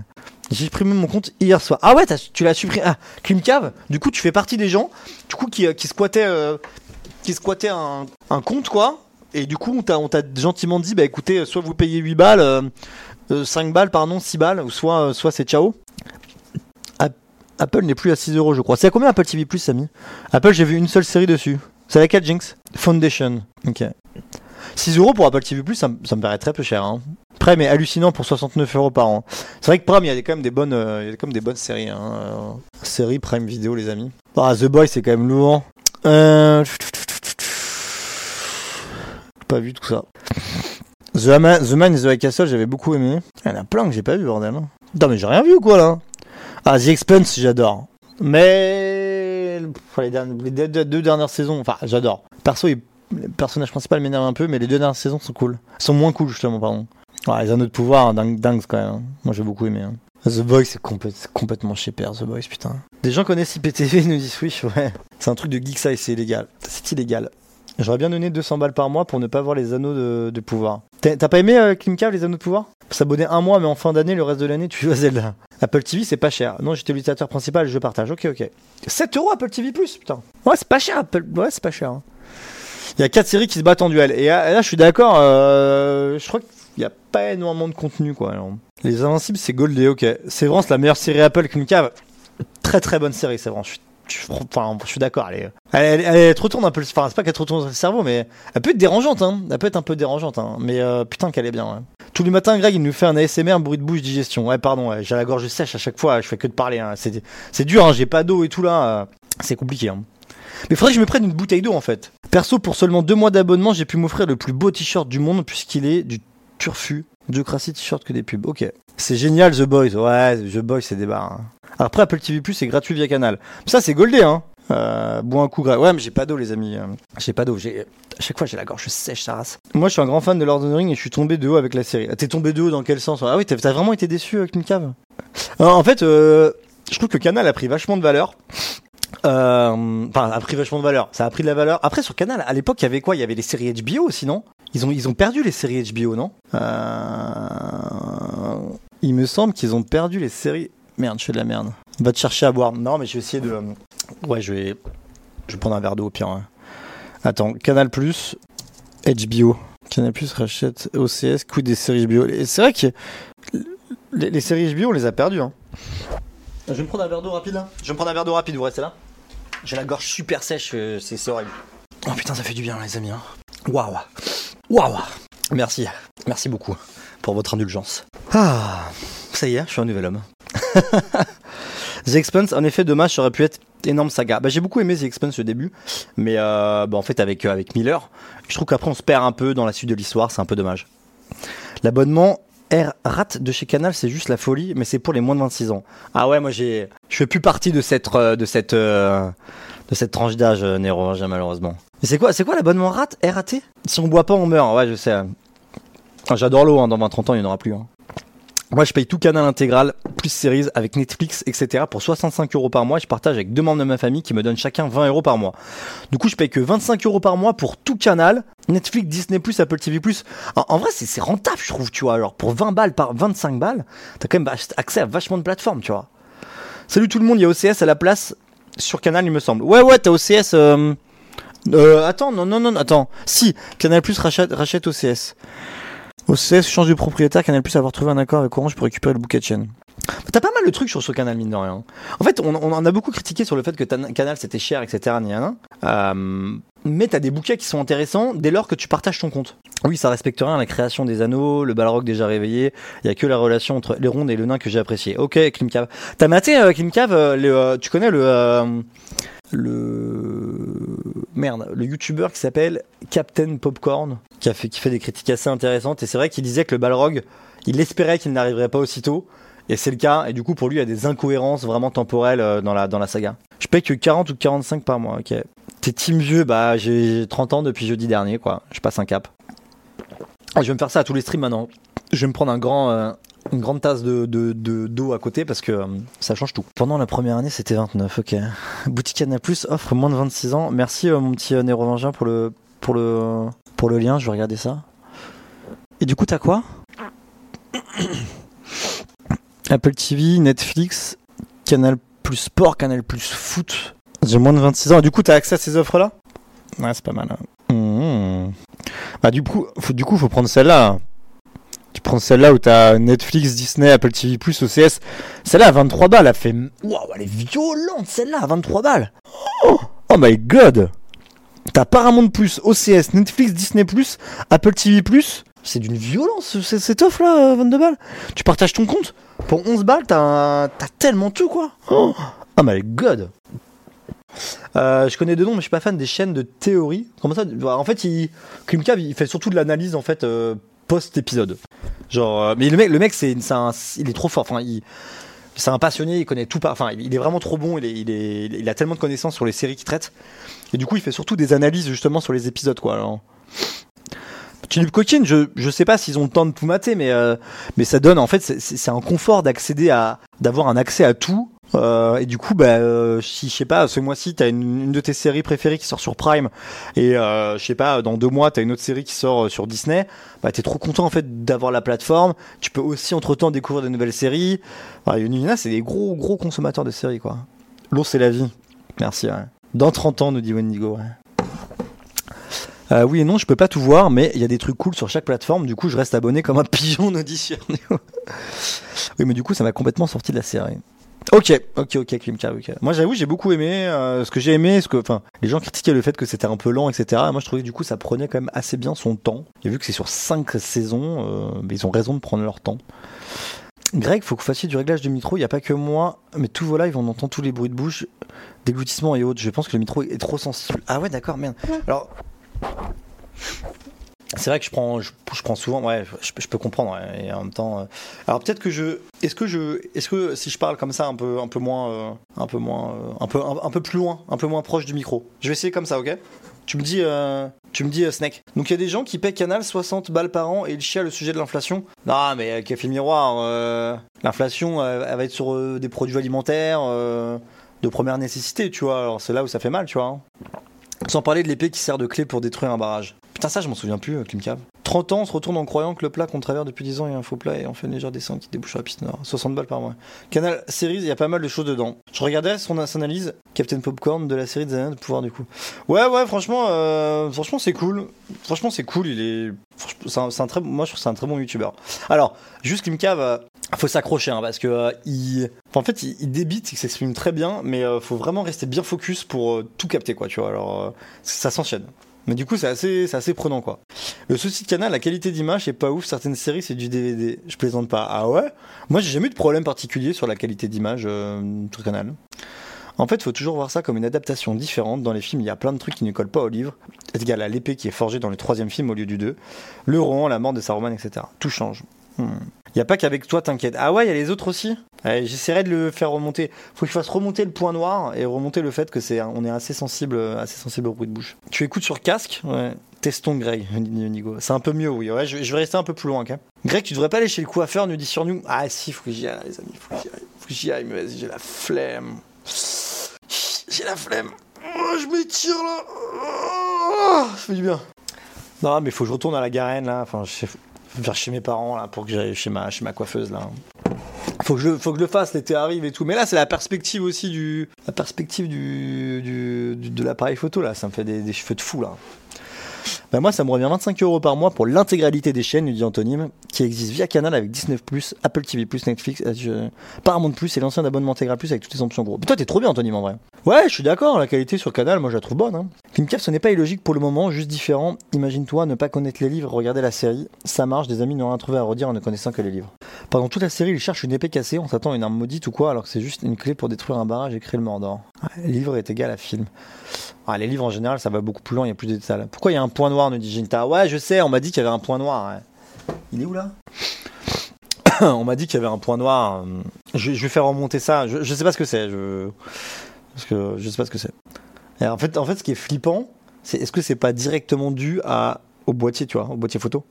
J'ai supprimé mon compte hier soir. Ah ouais, tu l'as supprimé. Ah, Cave. Du coup, tu fais partie des gens, du coup, qui, euh, qui squattaient, euh, qui squattaient un, un, compte, quoi. Et du coup, on t'a gentiment dit, bah écoutez, soit vous payez 8 balles, 5 balles, pardon, 6 balles, ou soit, soit c'est ciao. Apple n'est plus à 6 euros, je crois. C'est à combien Apple TV Plus, Samy? Apple, j'ai vu une seule série dessus. C'est laquelle, Jinx Foundation. Ok. 6 euros pour Apple TV Plus, ça, me paraît très peu cher. Hein. Prime est hallucinant pour 69 euros par an. C'est vrai que Prime, il y a quand même des bonnes, euh, il y a quand même des bonnes séries. Hein. Euh, série Prime Vidéo, les amis. Ah, The Boy, c'est quand même lourd. Euh... Pas vu tout ça. The, Man, the Man is the Castle, j'avais beaucoup aimé. Il y en a plein que j'ai pas vu, bordel. Hein. Non, mais j'ai rien vu, quoi, là. Ah, The Expense, j'adore. Mais les, deux, dernières saisons, enfin, j'adore. Perso, le personnage principal m'énerve un peu, mais les deux dernières saisons sont cool. sont moins cool, justement, pardon. les anneaux de pouvoir, dingue, dingue quand même. Hein. Moi, j'ai beaucoup aimé. Hein. The Boys, c'est complètement chez père, The Boys, putain. Des gens connaissent IPTV, nous disent oui, ouais. C'est un truc de geek ça et c'est illégal. C'est illégal. J'aurais bien donné 200 balles par mois pour ne pas voir les anneaux de, pouvoir. T'as pas aimé euh, les anneaux de pouvoir? S'abonner un mois, mais en fin d'année, le reste de l'année, tu joues à Zelda. Apple TV, c'est pas cher. Non, j'étais l'utilisateur principal, je partage. Ok, ok. 7 euros Apple TV putain. Ouais, c'est pas cher, Apple. Ouais, c'est pas cher. Hein. Il y a 4 séries qui se battent en duel. Et là, je suis d'accord. Euh, je crois qu'il n'y a pas énormément de contenu, quoi. Les Invincibles, c'est Goldé, ok. C'est vraiment la meilleure série Apple cave. Très très bonne série, c'est vraiment. Je suis, enfin, je suis d'accord. Elle, elle, elle, retourne un peu. Enfin, c'est pas qu'elle te retourne le cerveau, mais elle peut être dérangeante. Hein. Elle peut être un peu dérangeante. Hein. Mais euh, putain, qu'elle est bien. Tous les matins, Greg, il nous fait un ASMR, bruit de bouche, digestion. Ouais, pardon, j'ai la gorge sèche à chaque fois, je fais que de parler. Hein. C'est dur, hein, j'ai pas d'eau et tout là. c'est compliqué. Hein. Mais faudrait que je me prenne une bouteille d'eau en fait. Perso, pour seulement deux mois d'abonnement, j'ai pu m'offrir le plus beau t-shirt du monde puisqu'il est du turfu. Diocratie t-shirt que des pubs. Ok. C'est génial The Boys. Ouais, The Boys c'est des barres. Hein. Après Apple TV c'est gratuit via Canal. Ça c'est goldé hein. Euh, bois un coup gras. Ouais, mais j'ai pas d'eau, les amis. J'ai pas d'eau. J'ai... À chaque fois, j'ai la gorge sèche, ça. Moi, je suis un grand fan de Lord of the Rings et je suis tombé de haut avec la série. T'es tombé de haut dans quel sens Ah oui, t'as, vraiment été déçu avec une cave En fait, euh, je trouve que Canal a pris vachement de valeur. Euh, enfin, a pris vachement de valeur. Ça a pris de la valeur. Après, sur Canal, à l'époque, il y avait quoi? Il y avait les séries HBO aussi, non? Ils ont, ils ont perdu les séries HBO, non? Euh... Il me semble qu'ils ont perdu les séries. Merde, je fais de la merde. Va te chercher à boire. Non, mais je vais essayer de. Ouais, je vais, je vais prendre un verre d'eau au pire. Hein. Attends, Canal Plus, HBO. Canal Plus rachète OCS, coût des séries HBO. Et c'est vrai que les, séries HBO, on les a perdues. Hein. Je vais me prendre un verre d'eau rapide là. Je vais me prendre un verre d'eau rapide, vous restez là J'ai la gorge super sèche, euh, c'est horrible. Oh putain, ça fait du bien les amis. hein. Waouh. Waouh. Merci. Merci beaucoup pour votre indulgence. Ah, ça y est, je suis un nouvel homme. The Expanse, en effet, dommage, ça aurait pu être énorme saga. Bah, j'ai beaucoup aimé The Expanse au début, mais euh, bah, en fait avec, euh, avec Miller, je trouve qu'après on se perd un peu dans la suite de l'histoire, c'est un peu dommage. L'abonnement R-RAT de chez Canal, c'est juste la folie, mais c'est pour les moins de 26 ans. Ah ouais, moi j'ai, je fais plus partie de cette, euh, de cette, euh, de cette tranche d'âge, euh, Nero, hein, malheureusement. Mais c'est quoi, c'est quoi l'abonnement RAT RAT Si on boit pas, on meurt. Ouais, je sais. J'adore l'eau, hein, dans 20-30 ans, il n'y en aura plus. hein. Moi, je paye tout canal intégral, plus séries, avec Netflix, etc. pour 65 euros par mois. Je partage avec deux membres de ma famille qui me donnent chacun 20 euros par mois. Du coup, je paye que 25 euros par mois pour tout canal, Netflix, Disney+, Apple TV+. En, en vrai, c'est rentable, je trouve, tu vois. Alors, pour 20 balles par 25 balles, t'as quand même accès à vachement de plateformes, tu vois. Salut tout le monde, il y a OCS à la place sur Canal, il me semble. Ouais, ouais, t'as OCS. Euh... euh, attends, non, non, non, attends. Si, Canal Plus rachète, rachète OCS. OCS change de propriétaire, Canal Plus avoir trouvé un accord avec Orange pour récupérer le bouquet de chaîne. T'as pas mal de trucs sur ce canal, mine de rien. En fait, on, en a beaucoup critiqué sur le fait que Canal c'était cher, etc. Euh, mais t'as des bouquets qui sont intéressants dès lors que tu partages ton compte. Oui, ça respecte rien la création des anneaux, le balrog déjà réveillé. Il y a que la relation entre les rondes et le nain que j'ai apprécié. Ok, Klimcave. T'as maté euh, Klimcave euh, le, euh, Tu connais le le merde, le youtubeur qui s'appelle Captain Popcorn, qui fait des critiques assez intéressantes. Et c'est vrai qu'il disait que le balrog, il espérait qu'il n'arriverait pas aussitôt. Et c'est le cas, et du coup pour lui il y a des incohérences vraiment temporelles euh, dans la, saga. Je paye que 40 ou 45 par mois, ok. T'es team vieux, bah j'ai 30 ans depuis jeudi dernier quoi, je passe un cap. Je vais me faire ça à tous les streams maintenant. Je vais me prendre un grand, euh, une grande tasse de de- de- d'eau à côté parce que euh, ça change tout. Pendant la première année c'était 29, ok. Boutique Canal Plus offre moins de 26 ans. Merci euh, mon petit euh, Nérovangien pour le, pour, le, pour le lien, je vais regarder ça. Et du coup t'as quoi? Apple TV, Netflix, Canal Plus Sport, Canal Plus Foot. J'ai moins de 26 ans. Et du coup, t'as accès à ces offres-là? Ouais, c'est pas mal. hein. Mmh. Bah, du coup, du coup, faut prendre celle-là. Prends celle-là où t'as Netflix, Disney, Apple TV+, OCS. Celle-là à 23 balles, elle fait... Waouh, elle est violente, celle-là, à 23 balles. Oh, oh my god T'as Paramount+, OCS, Netflix, Disney+, Apple TV+. C'est d'une violence, cette offre-là, à 22 balles. Tu partages ton compte? Pour 11 balles, t'as t'as tellement tout, quoi. Oh, oh my god. Euh, je connais deux noms, mais je suis pas fan des chaînes de théorie. Comment ça? Bah, En fait, il, Klimkav, il fait surtout de l'analyse en fait euh, post-épisode. Genre, euh, mais le mec, le mec, c'est, il est trop fort. Enfin, il, c'est un passionné. Il connaît tout. Enfin, il, est vraiment trop bon. Il, est, il, a tellement de connaissances sur les séries qu'il traite. Et du coup, il fait surtout des analyses justement sur les épisodes, quoi. Alors, Coquine, je, je sais pas s'ils ont le temps de tout mater, mais, euh, mais ça donne, en fait, c'est un confort d'accéder à, d'avoir un accès à tout. Euh, et du coup, bah, euh, si je sais pas, ce mois-ci, t'as une, une de tes séries préférées qui sort sur Prime, et euh, je sais pas, dans deux mois, t'as une autre série qui sort sur Disney, bah, t'es trop content en fait d'avoir la plateforme. Tu peux aussi entre temps découvrir de nouvelles séries. Enfin, c'est des gros gros consommateurs de séries, quoi. L'eau, c'est la vie. Merci. Dans 30 ans, nous dit Wendigo. Oui et non, je peux pas tout voir, mais il y a des trucs cool sur chaque plateforme. Du coup, je reste abonné comme un pigeon d'audition. oui, mais du coup, ça m'a complètement sorti de la série. Ok, ok, ok, Klimka, ok. Moi, j'avoue, j'ai beaucoup aimé. euh, ce que j'ai aimé, ce que, enfin, les gens critiquaient le fait que c'était un peu lent, etc. Moi, je trouvais que du coup, ça prenait quand même assez bien son temps. Et vu que c'est sur 5 saisons, euh, ils ont raison de prendre leur temps. Greg, faut que vous fassiez du réglage de micro. Il n'y a pas que moi, mais tous vos lives, on entend tous les bruits de bouche, déglutissement et autres. Je pense que le micro est trop sensible. Ah ouais, d'accord, merde. Alors, c'est vrai que je prends, je, prends souvent, ouais, je, peux comprendre. et en même temps, euh, alors peut-être que je, est-ce que je, est-ce que si je parle comme ça, un peu, un peu moins, euh, un peu moins, euh, un peu, un, peu plus loin, un peu moins proche du micro. Je vais essayer comme ça, ok? Tu me dis, tu me dis, Snake. Donc il y a des gens qui paient Canal 60 balles par an et ils chialent le sujet de l'inflation. Non, mais café miroir, l'inflation, elle va être sur des produits alimentaires de première nécessité, tu vois. Alors c'est là où ça fait mal, tu vois. hein. Sans parler de l'épée qui sert de clé pour détruire un barrage. Putain, ça, je m'en souviens plus, euh, Klimkav. 30 ans, on se retourne en croyant que le plat qu'on travers depuis 10 ans est un faux plat et on fait une légère descente qui débouche sur la piste nord. 60 balles par mois. Canal Series, il y a pas mal de choses dedans. Je regardais son, analyse, Captain Popcorn, de la série des années de pouvoir du coup. Ouais, ouais, franchement, euh, franchement c'est cool. Franchement, c'est cool. Il est. C'est un, très, moi, je trouve que c'est un très bon youtubeur. Alors, juste Limka va. Faut s'accrocher hein, parce que euh, il, en fait, il, débite, il s'exprime très bien, mais euh, faut vraiment rester bien focus pour tout capter, quoi. Tu vois, alors ça s'enchaîne. Mais du coup, c'est assez, prenant, quoi. Le souci de Canal, la qualité d'image est pas ouf. Certaines séries, c'est du DVD. Je plaisante pas. Ah ouais? Moi, j'ai jamais eu de problème particulier sur la qualité d'image euh, sur Canal. En fait, faut toujours voir ça comme une adaptation différente. Dans les films, il y a plein de trucs qui ne collent pas au livre. C'est égal à l'épée qui est forgée dans le troisième film au lieu du 2. Le roman, la mort de Saruman, etc. Tout change. Il hmm. n'y a pas qu'avec toi, t'inquiète. Ah ouais, il y a les autres aussi J'essaierai de le faire remonter. Faut que je fasse remonter le point noir et remonter le fait que c'est, on est assez sensible, assez sensible au bruit de bouche. Tu écoutes sur casque? Ouais. Testons Greg, Nigo. C'est un peu mieux, oui. Ouais, je, vais rester un peu plus loin, ok? Greg, tu devrais pas aller chez le coiffeur, nous dit sur nous. Ah si, faut que j'y aille, les amis, faut que j'y aille. Faut que j'y aille, mais j'ai la flemme. J'ai la flemme. Oh, je m'étire là. Oh, ça fait du bien. Non, mais faut que je retourne à la garenne là. Enfin, je vers chez mes parents là pour que j'aille chez ma, chez ma coiffeuse là. Faut que je, faut que je le fasse, l'été arrive et tout. Mais là, c'est la perspective aussi du, la perspective du, du, de l'appareil photo là. Ça me fait des, des cheveux de fou là. Bah moi, ça me revient 25 euros par mois pour l'intégralité des chaînes, lui dit Antonime, qui existent via Canal avec Disney+, Apple TV+, Netflix, euh, Paramount+, et l'ancien abonnement plus avec toutes les options gros. Mais toi, t'es trop bien, Antonime, en vrai. Ouais, je suis d'accord, la qualité sur Canal, moi, je la trouve bonne. Hein. ce n'est pas illogique pour le moment, juste différent. Imagine-toi ne pas connaître les livres, regarder la série. Ça marche, des amis n'ont rien trouvé à redire en ne connaissant que les livres. Pendant toute la série, ils cherchent une épée cassée, on s'attend à une arme maudite ou quoi, alors que c'est juste une clé pour détruire un barrage et créer le Mordor. livre est égal à film. Ah, les livres en général, ça va beaucoup plus loin, il y a plus de détails. Pourquoi il y a un point noir, nous dit Ginta? Ouais, je sais, on m'a dit qu'il y avait un point noir. Il est où là On m'a dit qu'il y avait un point noir. Je, vais faire remonter ça. Je, sais pas ce que c'est. Je... Parce que je sais pas ce que c'est. En fait, en fait, ce qui est flippant, c'est est-ce que c'est pas directement dû au boîtier, tu vois, au boîtier photo?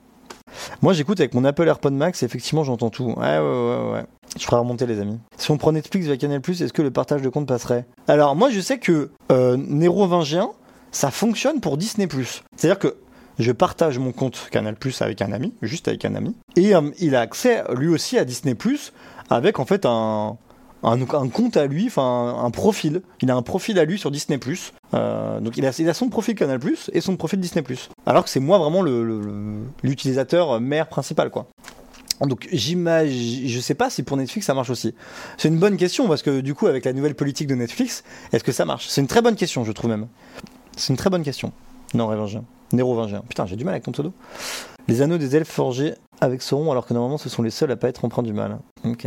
Moi, j'écoute avec mon Apple AirPod Max effectivement, j'entends tout. Ouais, ouais, ouais, ouais. Je ferai remonter les amis. Si on prend Netflix via Canal+, est-ce que le partage de compte passerait? Alors, moi, je sais que euh, 21, ça fonctionne pour Disney+. C'est-à-dire que je partage mon compte Canal+ avec un ami, juste avec un ami, et euh, il a accès lui aussi à Disney+ avec en fait un, un, compte à lui, enfin un, profil. Il a un profil à lui sur Disney+. Euh, donc il a, son profil Canal+ et son profil Disney+. Alors que c'est moi vraiment l'utilisateur le, mère principal, quoi. Donc j'imagine, je sais pas si pour Netflix ça marche aussi. C'est une bonne question parce que du coup avec la nouvelle politique de Netflix, est-ce que ça marche? C'est une très bonne question, je trouve même. C'est une très bonne question. Non, Révingien. Nérovingien. Putain, j'ai du mal avec ton pseudo. Les anneaux des elfes forgés avec Sauron alors que normalement ce sont les seuls à pas être empreints du mal. Ok.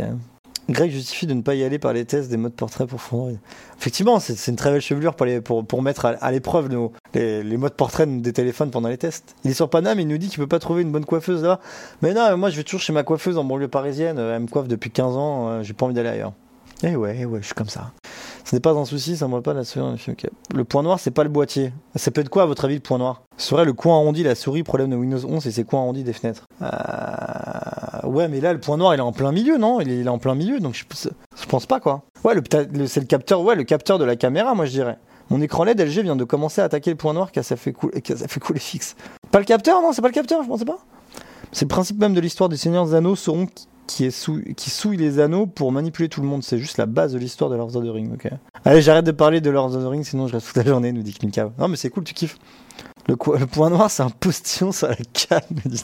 Greg justifie de ne pas y aller par les tests des modes portrait pour Fondroid. Effectivement, c'est une très belle chevelure pour, mettre à, l'épreuve les, les, modes portrait des téléphones pendant les tests. Il est sur Paname, il nous dit qu'il peut pas trouver une bonne coiffeuse là. Mais non, moi je vais toujours chez ma coiffeuse en banlieue parisienne. Elle me coiffe depuis 15 ans, euh, j'ai pas envie d'aller ailleurs. Eh ouais, eh ouais, je suis comme ça. Ce n'est pas un souci, ça me pas la souris. Le point noir, c'est pas le boîtier. Ça peut être quoi à votre avis le point noir? Ce serait le coin arrondi, la souris, problème de Windows 11 et ses coins arrondis des fenêtres? Euh... Ouais, mais là, le point noir, il est en plein milieu, non? Il est, en plein milieu, donc je, je pense pas quoi. Ouais, le, c'est le capteur, ouais, le capteur de la caméra, moi je dirais. Mon écran LED LG vient de commencer à attaquer le point noir car ça fait, couler, fixe. Pas le capteur, non, c'est pas le capteur, je pensais pas. C'est le principe même de l'histoire des Seigneurs des Anneaux seront qui, est qui souille les anneaux pour manipuler tout le monde. C'est juste la base de l'histoire de Lord of the Rings. ok Allez, j'arrête de parler de Lord of the Rings, sinon je reste toute la journée, nous dit Klinka. Non, mais c'est cool, tu kiffes. Le, point noir, c'est un postillon sur la canne, me dit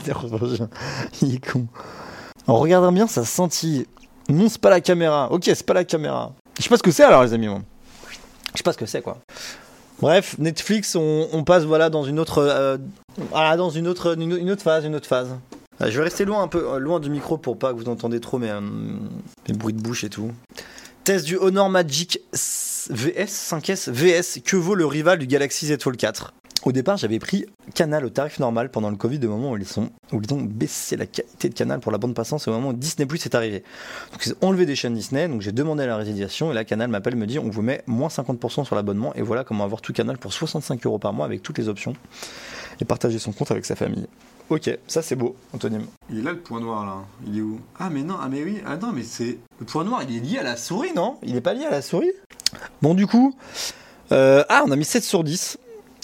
Il est con. En regardant bien, ça scintille. Non, c'est pas la caméra. Ok, c'est pas la caméra. Je sais pas ce que c'est alors, les amis. Je sais pas ce que c'est, quoi. Bref, Netflix, on, passe voilà dans une autre, euh, dans une autre, une autre phase, une autre phase. Euh, je vais rester loin un peu euh, loin du micro pour pas que vous entendez trop mes, mes bruits de bouche et tout. Test du Honor Magic VS 5S VS. Que vaut le rival du Galaxy Z Fold 4 au départ, j'avais pris Canal au tarif normal pendant le Covid, au moment où ils, sont, où ils ont baissé la qualité de Canal pour la bande passante, au moment où Disney Plus est arrivé. Donc ils ont enlevé des chaînes Disney, donc j'ai demandé la résiliation, et là Canal m'appelle, me dit on vous met moins 50% sur l'abonnement, et voilà comment avoir tout Canal pour 65 euros par mois avec toutes les options, et partager son compte avec sa famille. Ok, ça c'est beau, Antonym. Il est là le point noir là. Il est où? Ah mais non, ah mais oui, ah non mais c'est le point noir, il est lié à la souris, non? Il est pas lié à la souris? Bon du coup, euh... ah on a mis 7 sur 10.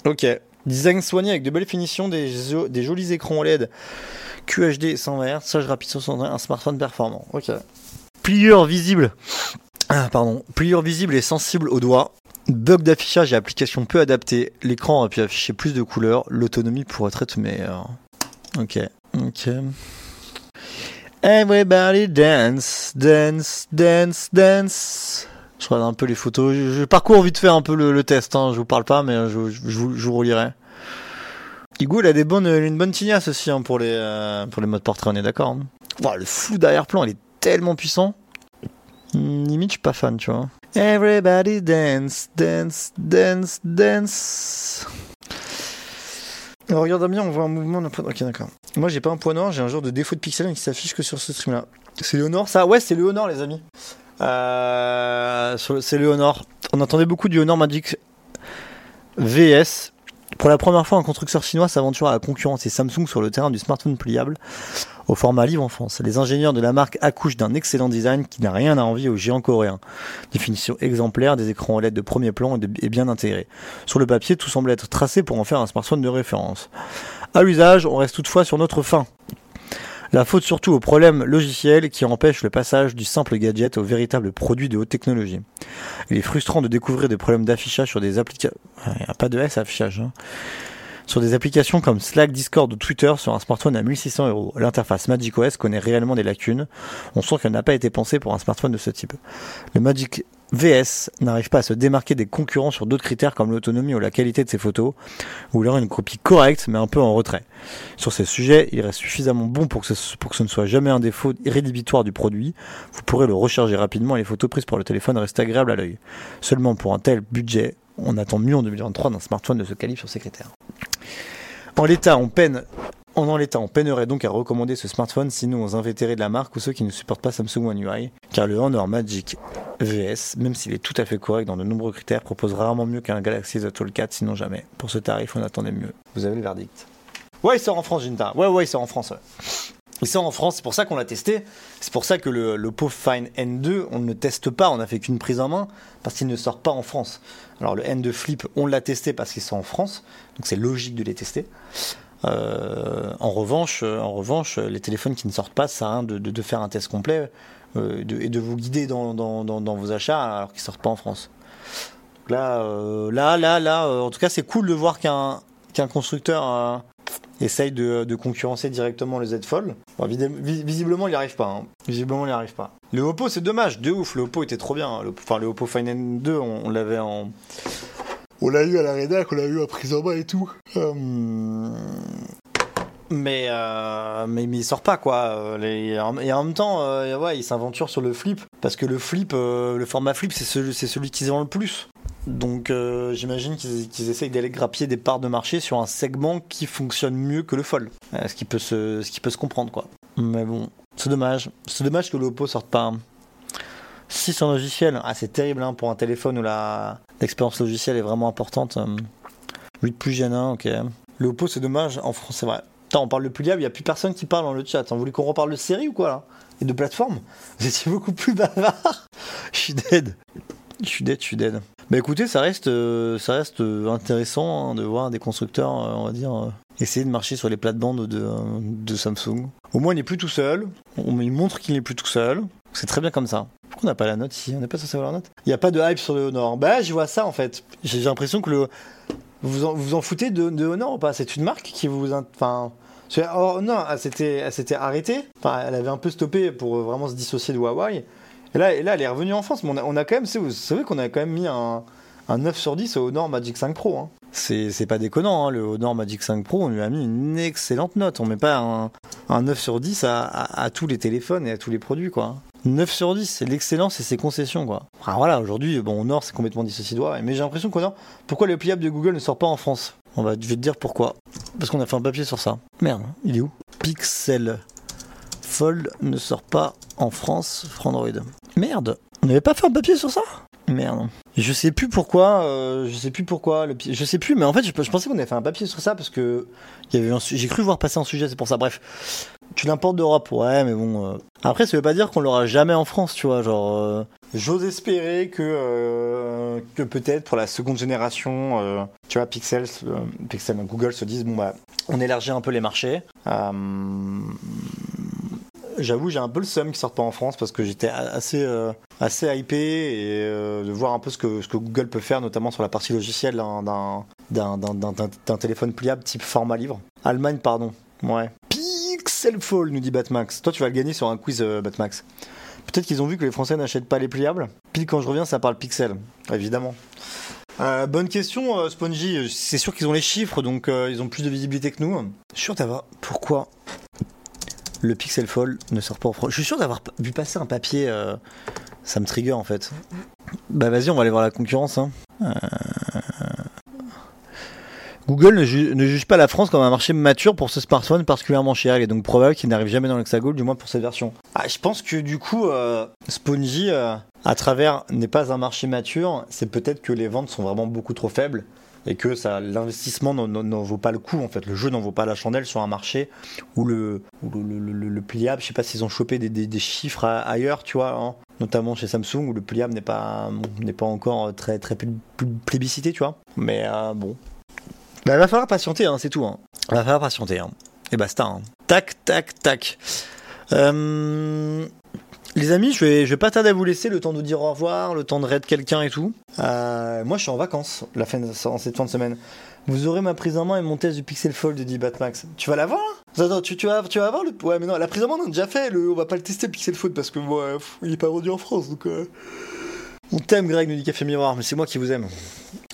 Ok, Design soigné avec de belles finitions, des, jo- des jolis écrans OLED QHD 120 Hz, charge rapide 61, un smartphone performant. Ok. Pliure visible. Ah, pardon. Pliure visible et sensible au doigt. Bug d'affichage et application peu adaptée. L'écran aurait pu afficher plus de couleurs. L'autonomie pourrait être meilleure. Ok. Ok. Everybody dance, dance, dance, dance. Je regarde un peu les photos. Je, je parcours vite fait un peu le, test. Hein. Je vous parle pas, mais je, vous, relirai. Hugo, il a des bonnes, une bonne tignasse aussi hein, pour, les, euh, pour les modes portrait, on est d'accord. hein. Le flou d'arrière-plan, il est tellement puissant. Hmm, Limite, je suis pas fan, tu vois. Everybody dance, dance, dance, dance. Alors, regarde bien, on voit un mouvement d'un point. Ok, d'accord. Moi, j'ai pas un point noir, j'ai un genre de défaut de pixel qui s'affiche que sur ce stream-là. C'est Léonore, ça? Ouais, c'est Léonore, les amis. Euh, c'est Léonore. On entendait beaucoup du Honor Magic VS. Pour la première fois, un constructeur chinois s'aventure à concurrencer Samsung sur le terrain du smartphone pliable au format livre en France. Les ingénieurs de la marque accouchent d'un excellent design qui n'a rien à envier aux géants coréens. Définition exemplaire, des écrans OLED de premier plan et, bien intégrés. Sur le papier, tout semble être tracé pour en faire un smartphone de référence. À l'usage, on reste toutefois sur notre fin. La faute surtout au problème logiciel qui empêche le passage du simple gadget au véritable produit de haute technologie. Il est frustrant de découvrir des problèmes d'affichage sur des applications. Il n'y a pas de S affichage. hein. Sur des applications comme Slack, Discord ou Twitter sur un smartphone à 1600 euros. L'interface macOS connaît réellement des lacunes. On sent qu'elle n'a pas été pensée pour un smartphone de ce type. Le Magic VS n'arrive pas à se démarquer des concurrents sur d'autres critères comme l'autonomie ou la qualité de ses photos, ou il aura une copie correcte mais un peu en retrait. Sur ces sujets, il reste suffisamment bon pour que, ce, pour que ce ne soit jamais un défaut rédhibitoire du produit. Vous pourrez le recharger rapidement et les photos prises par le téléphone restent agréables à l'œil. Seulement pour un tel budget, on attend mieux en 2023 d'un smartphone de ce calibre sur ces critères. En l'état, on peine. En l'état, on peinerait donc à recommander ce smartphone sinon aux invétérés de la marque ou ceux qui ne supportent pas Samsung One UI, car le Honor Magic VS, même s'il est tout à fait correct dans de nombreux critères, propose rarement mieux qu'un Galaxy Z Fold 4, sinon jamais. Pour ce tarif, on attendait mieux. Vous avez le verdict. Ouais, il sort en France, Jinta. Ouais, ouais, il sort en France. Il sort en France, c'est pour ça qu'on l'a testé. C'est pour ça que le, l'Oppo Find N2, on ne le teste pas, on a fait qu'une prise en main, parce qu'il ne sort pas en France. Alors le N2 Flip, on l'a testé parce qu'il sort en France, donc c'est logique de les tester. Euh, en revanche, euh, en revanche, les téléphones qui ne sortent pas, ça rien de, de- faire un test complet euh, et de vous guider dans, vos achats alors qu'ils sortent pas en France. Donc Là, là, là, là, en tout cas, c'est cool de voir qu'un constructeur essaye de, de concurrencer directement le Z Fold. Bon, vidi- vi- visiblement, il n'y arrive pas. hein. Visiblement, il n'y arrive pas. Le Oppo, c'est dommage, de ouf. Le Oppo était trop bien. hein. Le, enfin, le Oppo Find N2, on, on l'avait en. On l'a eu à la rédac, on l'a eu à prise en main et tout. Euh, Mais, euh, mais, mais il sort pas quoi. Euh, et en même temps, euh, ouais, il s'aventure sur le flip parce que le flip, euh, le format flip, c'est celui, c'est celui qui se vend le plus. Donc euh, j'imagine qu'ils qu'ils essayent d'aller grappiller des parts de marché sur un segment qui fonctionne mieux que le fold. Euh, ce qui peut se, comprendre quoi. Mais bon, c'est dommage. C'est dommage que le Oppo sorte pas. 6 en logiciel, ah, c'est terrible hein, pour un téléphone où l'expérience logicielle est vraiment importante. Euh, 8 plus 1, ok. Le Oppo, c'est dommage. En France, c'est vrai. Putain, on parle de pliable, il n'y a plus personne qui parle dans le chat. Vous voulez qu'on reparle de série ou quoi là? Et de plateforme Vous étiez beaucoup plus bavard. Je suis dead. Je suis dead, je suis dead. Bah écoutez, ça reste, euh, ça reste euh, intéressant hein, de voir des constructeurs, euh, on va dire, essayer de marcher sur les plates-bandes de, Samsung. Au moins, il n'est plus tout seul. Il montre qu'il n'est plus tout seul. C'est très bien comme ça. Pourquoi on n'a pas la note ici? On n'est pas censé avoir la note? Il n'y a pas de hype sur le Honor. Bah, je vois ça en fait. J'ai l'impression que le. Vous en, vous en foutez de, de Honor ou pas? C'est une marque qui vous. in- Enfin. oh, non, elle s'était arrêtée. Enfin, elle avait un peu stoppé pour vraiment se dissocier de Huawei. Et là, là elle est revenue en France. Mais on a, quand même. Vous savez qu'on a quand même mis un, un 9 sur 10 au Honor Magic 5 Pro. Hein. C'est pas déconnant. hein. Le Honor Magic 5 Pro, on lui a mis une excellente note. On met pas un, un 9 sur 10 à, tous les téléphones et à tous les produits, quoi. 9 sur 10, c'est l'excellence et ses concessions, quoi. Alors voilà, aujourd'hui, bon, Honor, c'est complètement dissocié de. Mais j'ai l'impression qu'Honor, pourquoi le pliable de Google ne sort pas en France? On va, je vais te dire pourquoi. Parce qu'on a fait un papier sur ça. Merde, il est où? Pixel Fold ne sort pas en France sur Android. Merde, on n'avait pas fait un papier sur ça? Merde. Je sais plus pourquoi, euh, je sais plus pourquoi, le je sais plus, mais en fait, je, pensais qu'on avait fait un papier sur ça parce que j'ai cru voir passer un sujet, c'est pour ça. Bref, tu l'importes d'Europe, ouais, mais bon. euh. Après, ça veut pas dire qu'on l'aura jamais en France, tu vois, genre. euh, J'ose espérer que, peut-être pour la seconde génération, tu vois, Pixel, Pixel, Google se disent bon bah, on élargit un peu les marchés. J'avoue, j'ai un peu le seum qui sort pas en France parce que j'étais assez, euh, assez hypé et euh, de voir un peu ce que, Google peut faire, notamment sur la partie logicielle d'un- téléphone pliable type format livre. Allemagne, pardon. Ouais. Pixel Fall, nous dit Batmax. Toi, tu vas le gagner sur un quiz, euh, Batmax. Peut-être qu'ils ont vu que les Français n'achètent pas les pliables. Pile quand je reviens, ça parle pixel, évidemment. Bonne question, euh, Spongy. C'est sûr qu'ils ont les chiffres, donc ils ont plus de visibilité que nous. Je suis sûr. Pourquoi le Pixel Fold ne sort pas en France Je suis sûr d'avoir vu passer un papier. euh, ça me trigger en fait. Bah vas-y, on va aller voir la concurrence. hein. Euh, Google ne, ju- ne juge pas la France comme un marché mature pour ce smartphone particulièrement cher. Il est donc probable qu'il n'arrive jamais dans l'hexagone, du moins pour cette version. Ah, je pense que du coup, euh, Spongy, à travers n'est pas un marché mature, c'est peut-être que les ventes sont vraiment beaucoup trop faibles et que ça, l'investissement n'en- vaut pas le coup en fait. Le jeu n'en vaut pas la chandelle sur un marché où le, le, le- le- le pliable, je sais pas s'ils ont chopé des, des- chiffres ailleurs, tu vois, hein, notamment chez Samsung où le pliable n'est pas n'est pas encore très très pl- pl- plébiscité, tu vois. Mais euh, bon, bah, va falloir patienter, hein, c'est tout. Hein. Va falloir patienter. Hein. Et basta. Hein. Tac, tac, tac. Euh, Les amis, je vais, pas tarder à vous laisser le temps de dire au revoir, le temps de raid quelqu'un et tout. Euh, moi, je suis en vacances la fin de, en cette fin de semaine. Vous aurez ma prise en main et mon test du Pixel Fold de Batmax. Tu vas l'avoir là Attends, tu, vas, tu vas avoir le. Ouais, mais non, la prise en main, on a déjà fait. On va pas le tester Pixel Fold parce que ouais, pff, il est pas vendu en France. Donc, euh, On t'aime, Greg, nous dit Café Miroir, mais c'est moi qui vous aime.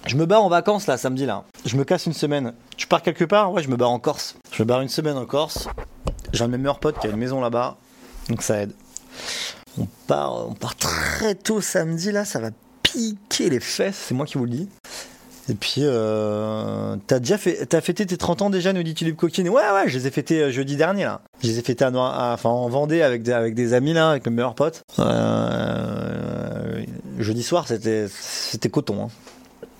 Je me barre en vacances là, samedi là. Je me casse une semaine. Tu pars quelque part? Ouais, je me barre en Corse. Je me barre une semaine en Corse. J'ai un de mes meilleurs potes qui a une maison là-bas, donc ça aide. On part, on part très tôt samedi là, ça va piquer les fesses, c'est moi qui vous le dis. Et puis, euh, t'as déjà fait, fêté tes 30 ans déjà, nous dit Tulip Coquine? Ouais, ouais, je les ai fêtés euh, jeudi dernier là. Je les ai fêtés en Vendée avec des, amis là, avec mes meilleurs potes. Euh, jeudi soir, c'était, coton. hein.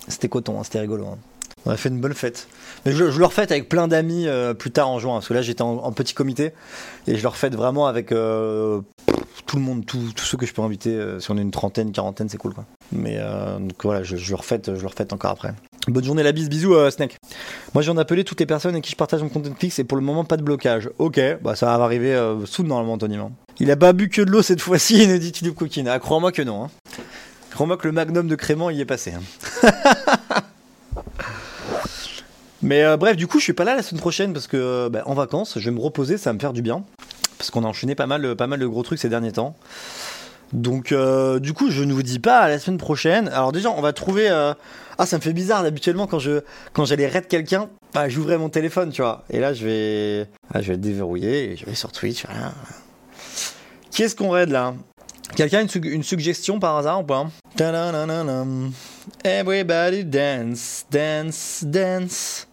C'était coton, hein, c'était rigolo. hein. On a fait une bonne fête. Mais je, je le avec plein d'amis plus tard en juin, parce que là j'étais en, petit comité et je le refais vraiment avec tout le monde, tous ceux que je peux inviter. euh, si on est une trentaine, quarantaine, c'est cool quoi. Mais euh, donc voilà, je, le refais, je le refais encore après. Bonne journée, la bise, bisous, euh, Snake. Moi, j'ai en appelé toutes les personnes avec qui je partage mon content fixe et pour le moment, pas de blocage. Ok, bah ça va arriver euh, sous normalement, hein. Il a pas bu que de l'eau cette fois-ci, nous dit Tulip Coquine. Ah, crois-moi que non. Hein. Crois-moi que le magnum de Crément y est passé. hein. Mais bref, du coup, je suis pas là la semaine prochaine parce que bah, en vacances, je vais me reposer, ça va me faire du bien. Parce qu'on a enchaîné pas mal, pas mal de gros trucs ces derniers temps. Donc, euh, du coup, je ne vous dis pas à la semaine prochaine. Alors, déjà, on va trouver. euh, Ah, ça me fait bizarre. Habituellement, quand je quand j'allais raid quelqu'un, bah, j'ouvrais mon téléphone, tu vois. Et là, je vais, ah, je vais le déverrouiller et je vais sur Twitch. Voilà. Qui est-ce qu'on raid là? Quelqu'un a une, une suggestion par hasard ou pas? Everybody dance, dance, dance.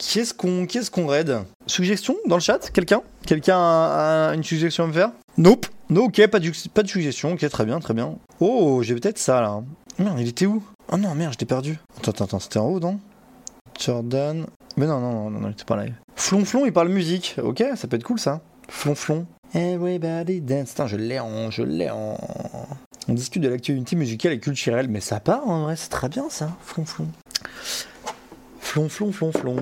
Qui est-ce qu'on qui est-ce qu'on raid? Suggestion dans le chat? Quelqu'un? Quelqu'un a, une suggestion à me faire? Nope. No, ok, pas de, pas de suggestion. Ok, très bien, très bien. Oh, j'ai peut-être ça là. Merde, il était où? Oh non, merde, je perdu. Attends, attends, attends, c'était en haut, non? Jordan. Mais non, non, non, non, il était pas live. Flonflon, il parle musique. Ok, ça peut être cool ça. Flonflon. Everybody dance. Je l'ai en. Je l'ai en. On discute de l'actualité musicale et culturelle, mais ça part en vrai, c'est très bien ça. Flonflon. Flonflon, flonflon.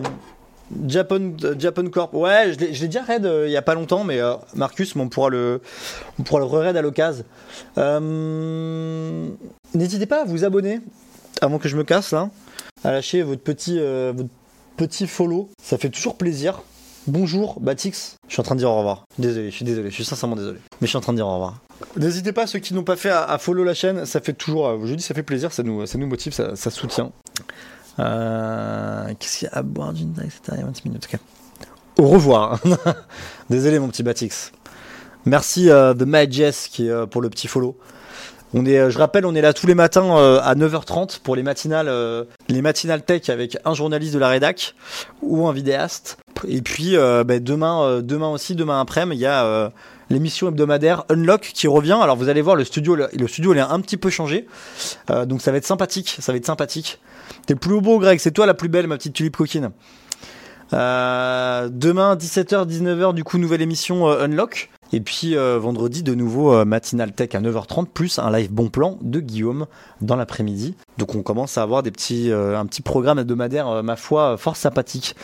Japan, euh, Japan Corp. Ouais, je l'ai déjà raid euh, il y a pas longtemps, mais euh, Marcus, on pourra le, on pourra le re-raid à l'occasion. Euh, N'hésitez pas à vous abonner avant que je me casse là, à lâcher votre petit, votre petit follow. Ça fait toujours plaisir. Bonjour, Batix. Je suis en train de dire au revoir. Désolé, je suis désolé, je suis sincèrement désolé. Mais je suis en train de dire au revoir. N'hésitez pas, ceux qui n'ont pas fait, à, follow la chaîne. Ça fait toujours, je dis, ça fait plaisir, ça nous, ça nous motive, ça soutient. Euh, Qu'est-ce qu'il y a à boire taille C'était il y a 20 minutes. ok. Au revoir. Désolé, mon petit Batix. Merci euh, The Majest qui euh, pour le petit follow. On est, euh, je rappelle, on est là tous les matins à 9h30 pour les matinales, les matinales tech avec un journaliste de la rédac ou un vidéaste. Et puis ben, demain, demain aussi, demain après-midi, il y a l'émission hebdomadaire Unlock qui revient. Alors vous allez voir, le studio, le, il est un petit peu changé, Euh, donc ça va être sympathique. Ça va être sympathique. T'es le plus beau, Greg. C'est toi la plus belle, ma petite tulipe coquine. Euh, demain 17h 19h du coup nouvelle émission euh, Unlock Et puis euh, vendredi, de nouveau, euh, matinal tech à 9h30, plus un live bon plan de Guillaume dans l'après-midi. Donc on commence à avoir des petits, euh, un petit programme hebdomadaire, ma foi, fort sympathique.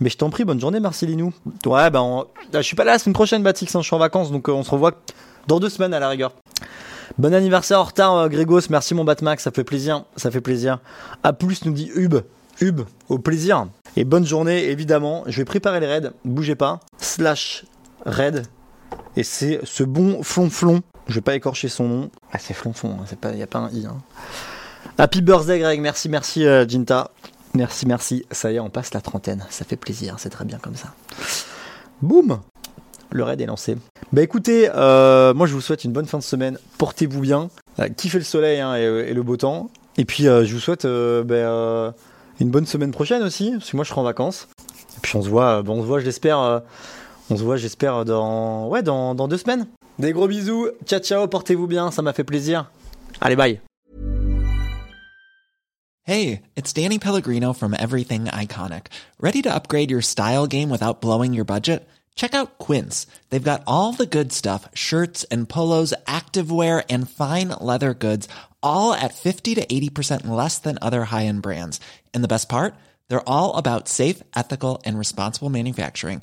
Mais je t'en prie, bonne journée, Marcelinou. Ouais, ben, on... je suis pas là la semaine prochaine, Batix, hein, je suis en vacances, donc on se revoit dans deux semaines à la rigueur. Bon anniversaire en retard, Grégos. Merci mon Batmax, ça fait plaisir, ça fait plaisir. A plus, nous dit Hub. Hub, au plaisir. Et bonne journée, évidemment. Je vais préparer les raids, bougez pas. Slash raid. Et c'est ce bon flonflon. Je vais pas écorcher son nom. Ah, c'est flonflon, il hein, n'y a pas un i. Hein. Happy birthday, Greg. Merci, merci, euh, Jinta. Merci, merci. Ça y est, on passe la trentaine. Ça fait plaisir, c'est très bien comme ça. Boum Le raid est lancé. Bah écoutez, euh, moi je vous souhaite une bonne fin de semaine. Portez-vous bien. Euh, kiffez le soleil hein, et, le beau temps. Et puis je vous souhaite bah, une bonne semaine prochaine aussi, parce que moi je serai en vacances. Et puis on se voit, bon, on se voit, je l'espère. On se voit, j'espère, dans, ouais, dans, dans deux semaines. Des gros bisous, ciao ciao, portez-vous bien, ça m'a fait plaisir. Allez, bye. Hey, it's Danny Pellegrino from Everything Iconic. Ready to upgrade your style game without blowing your budget? Check out Quince. They've got all the good stuff shirts and polos, activewear, and fine leather goods all at 50 to 80% less than other high-end brands. And the best part? They're all about safe, ethical, and responsible manufacturing.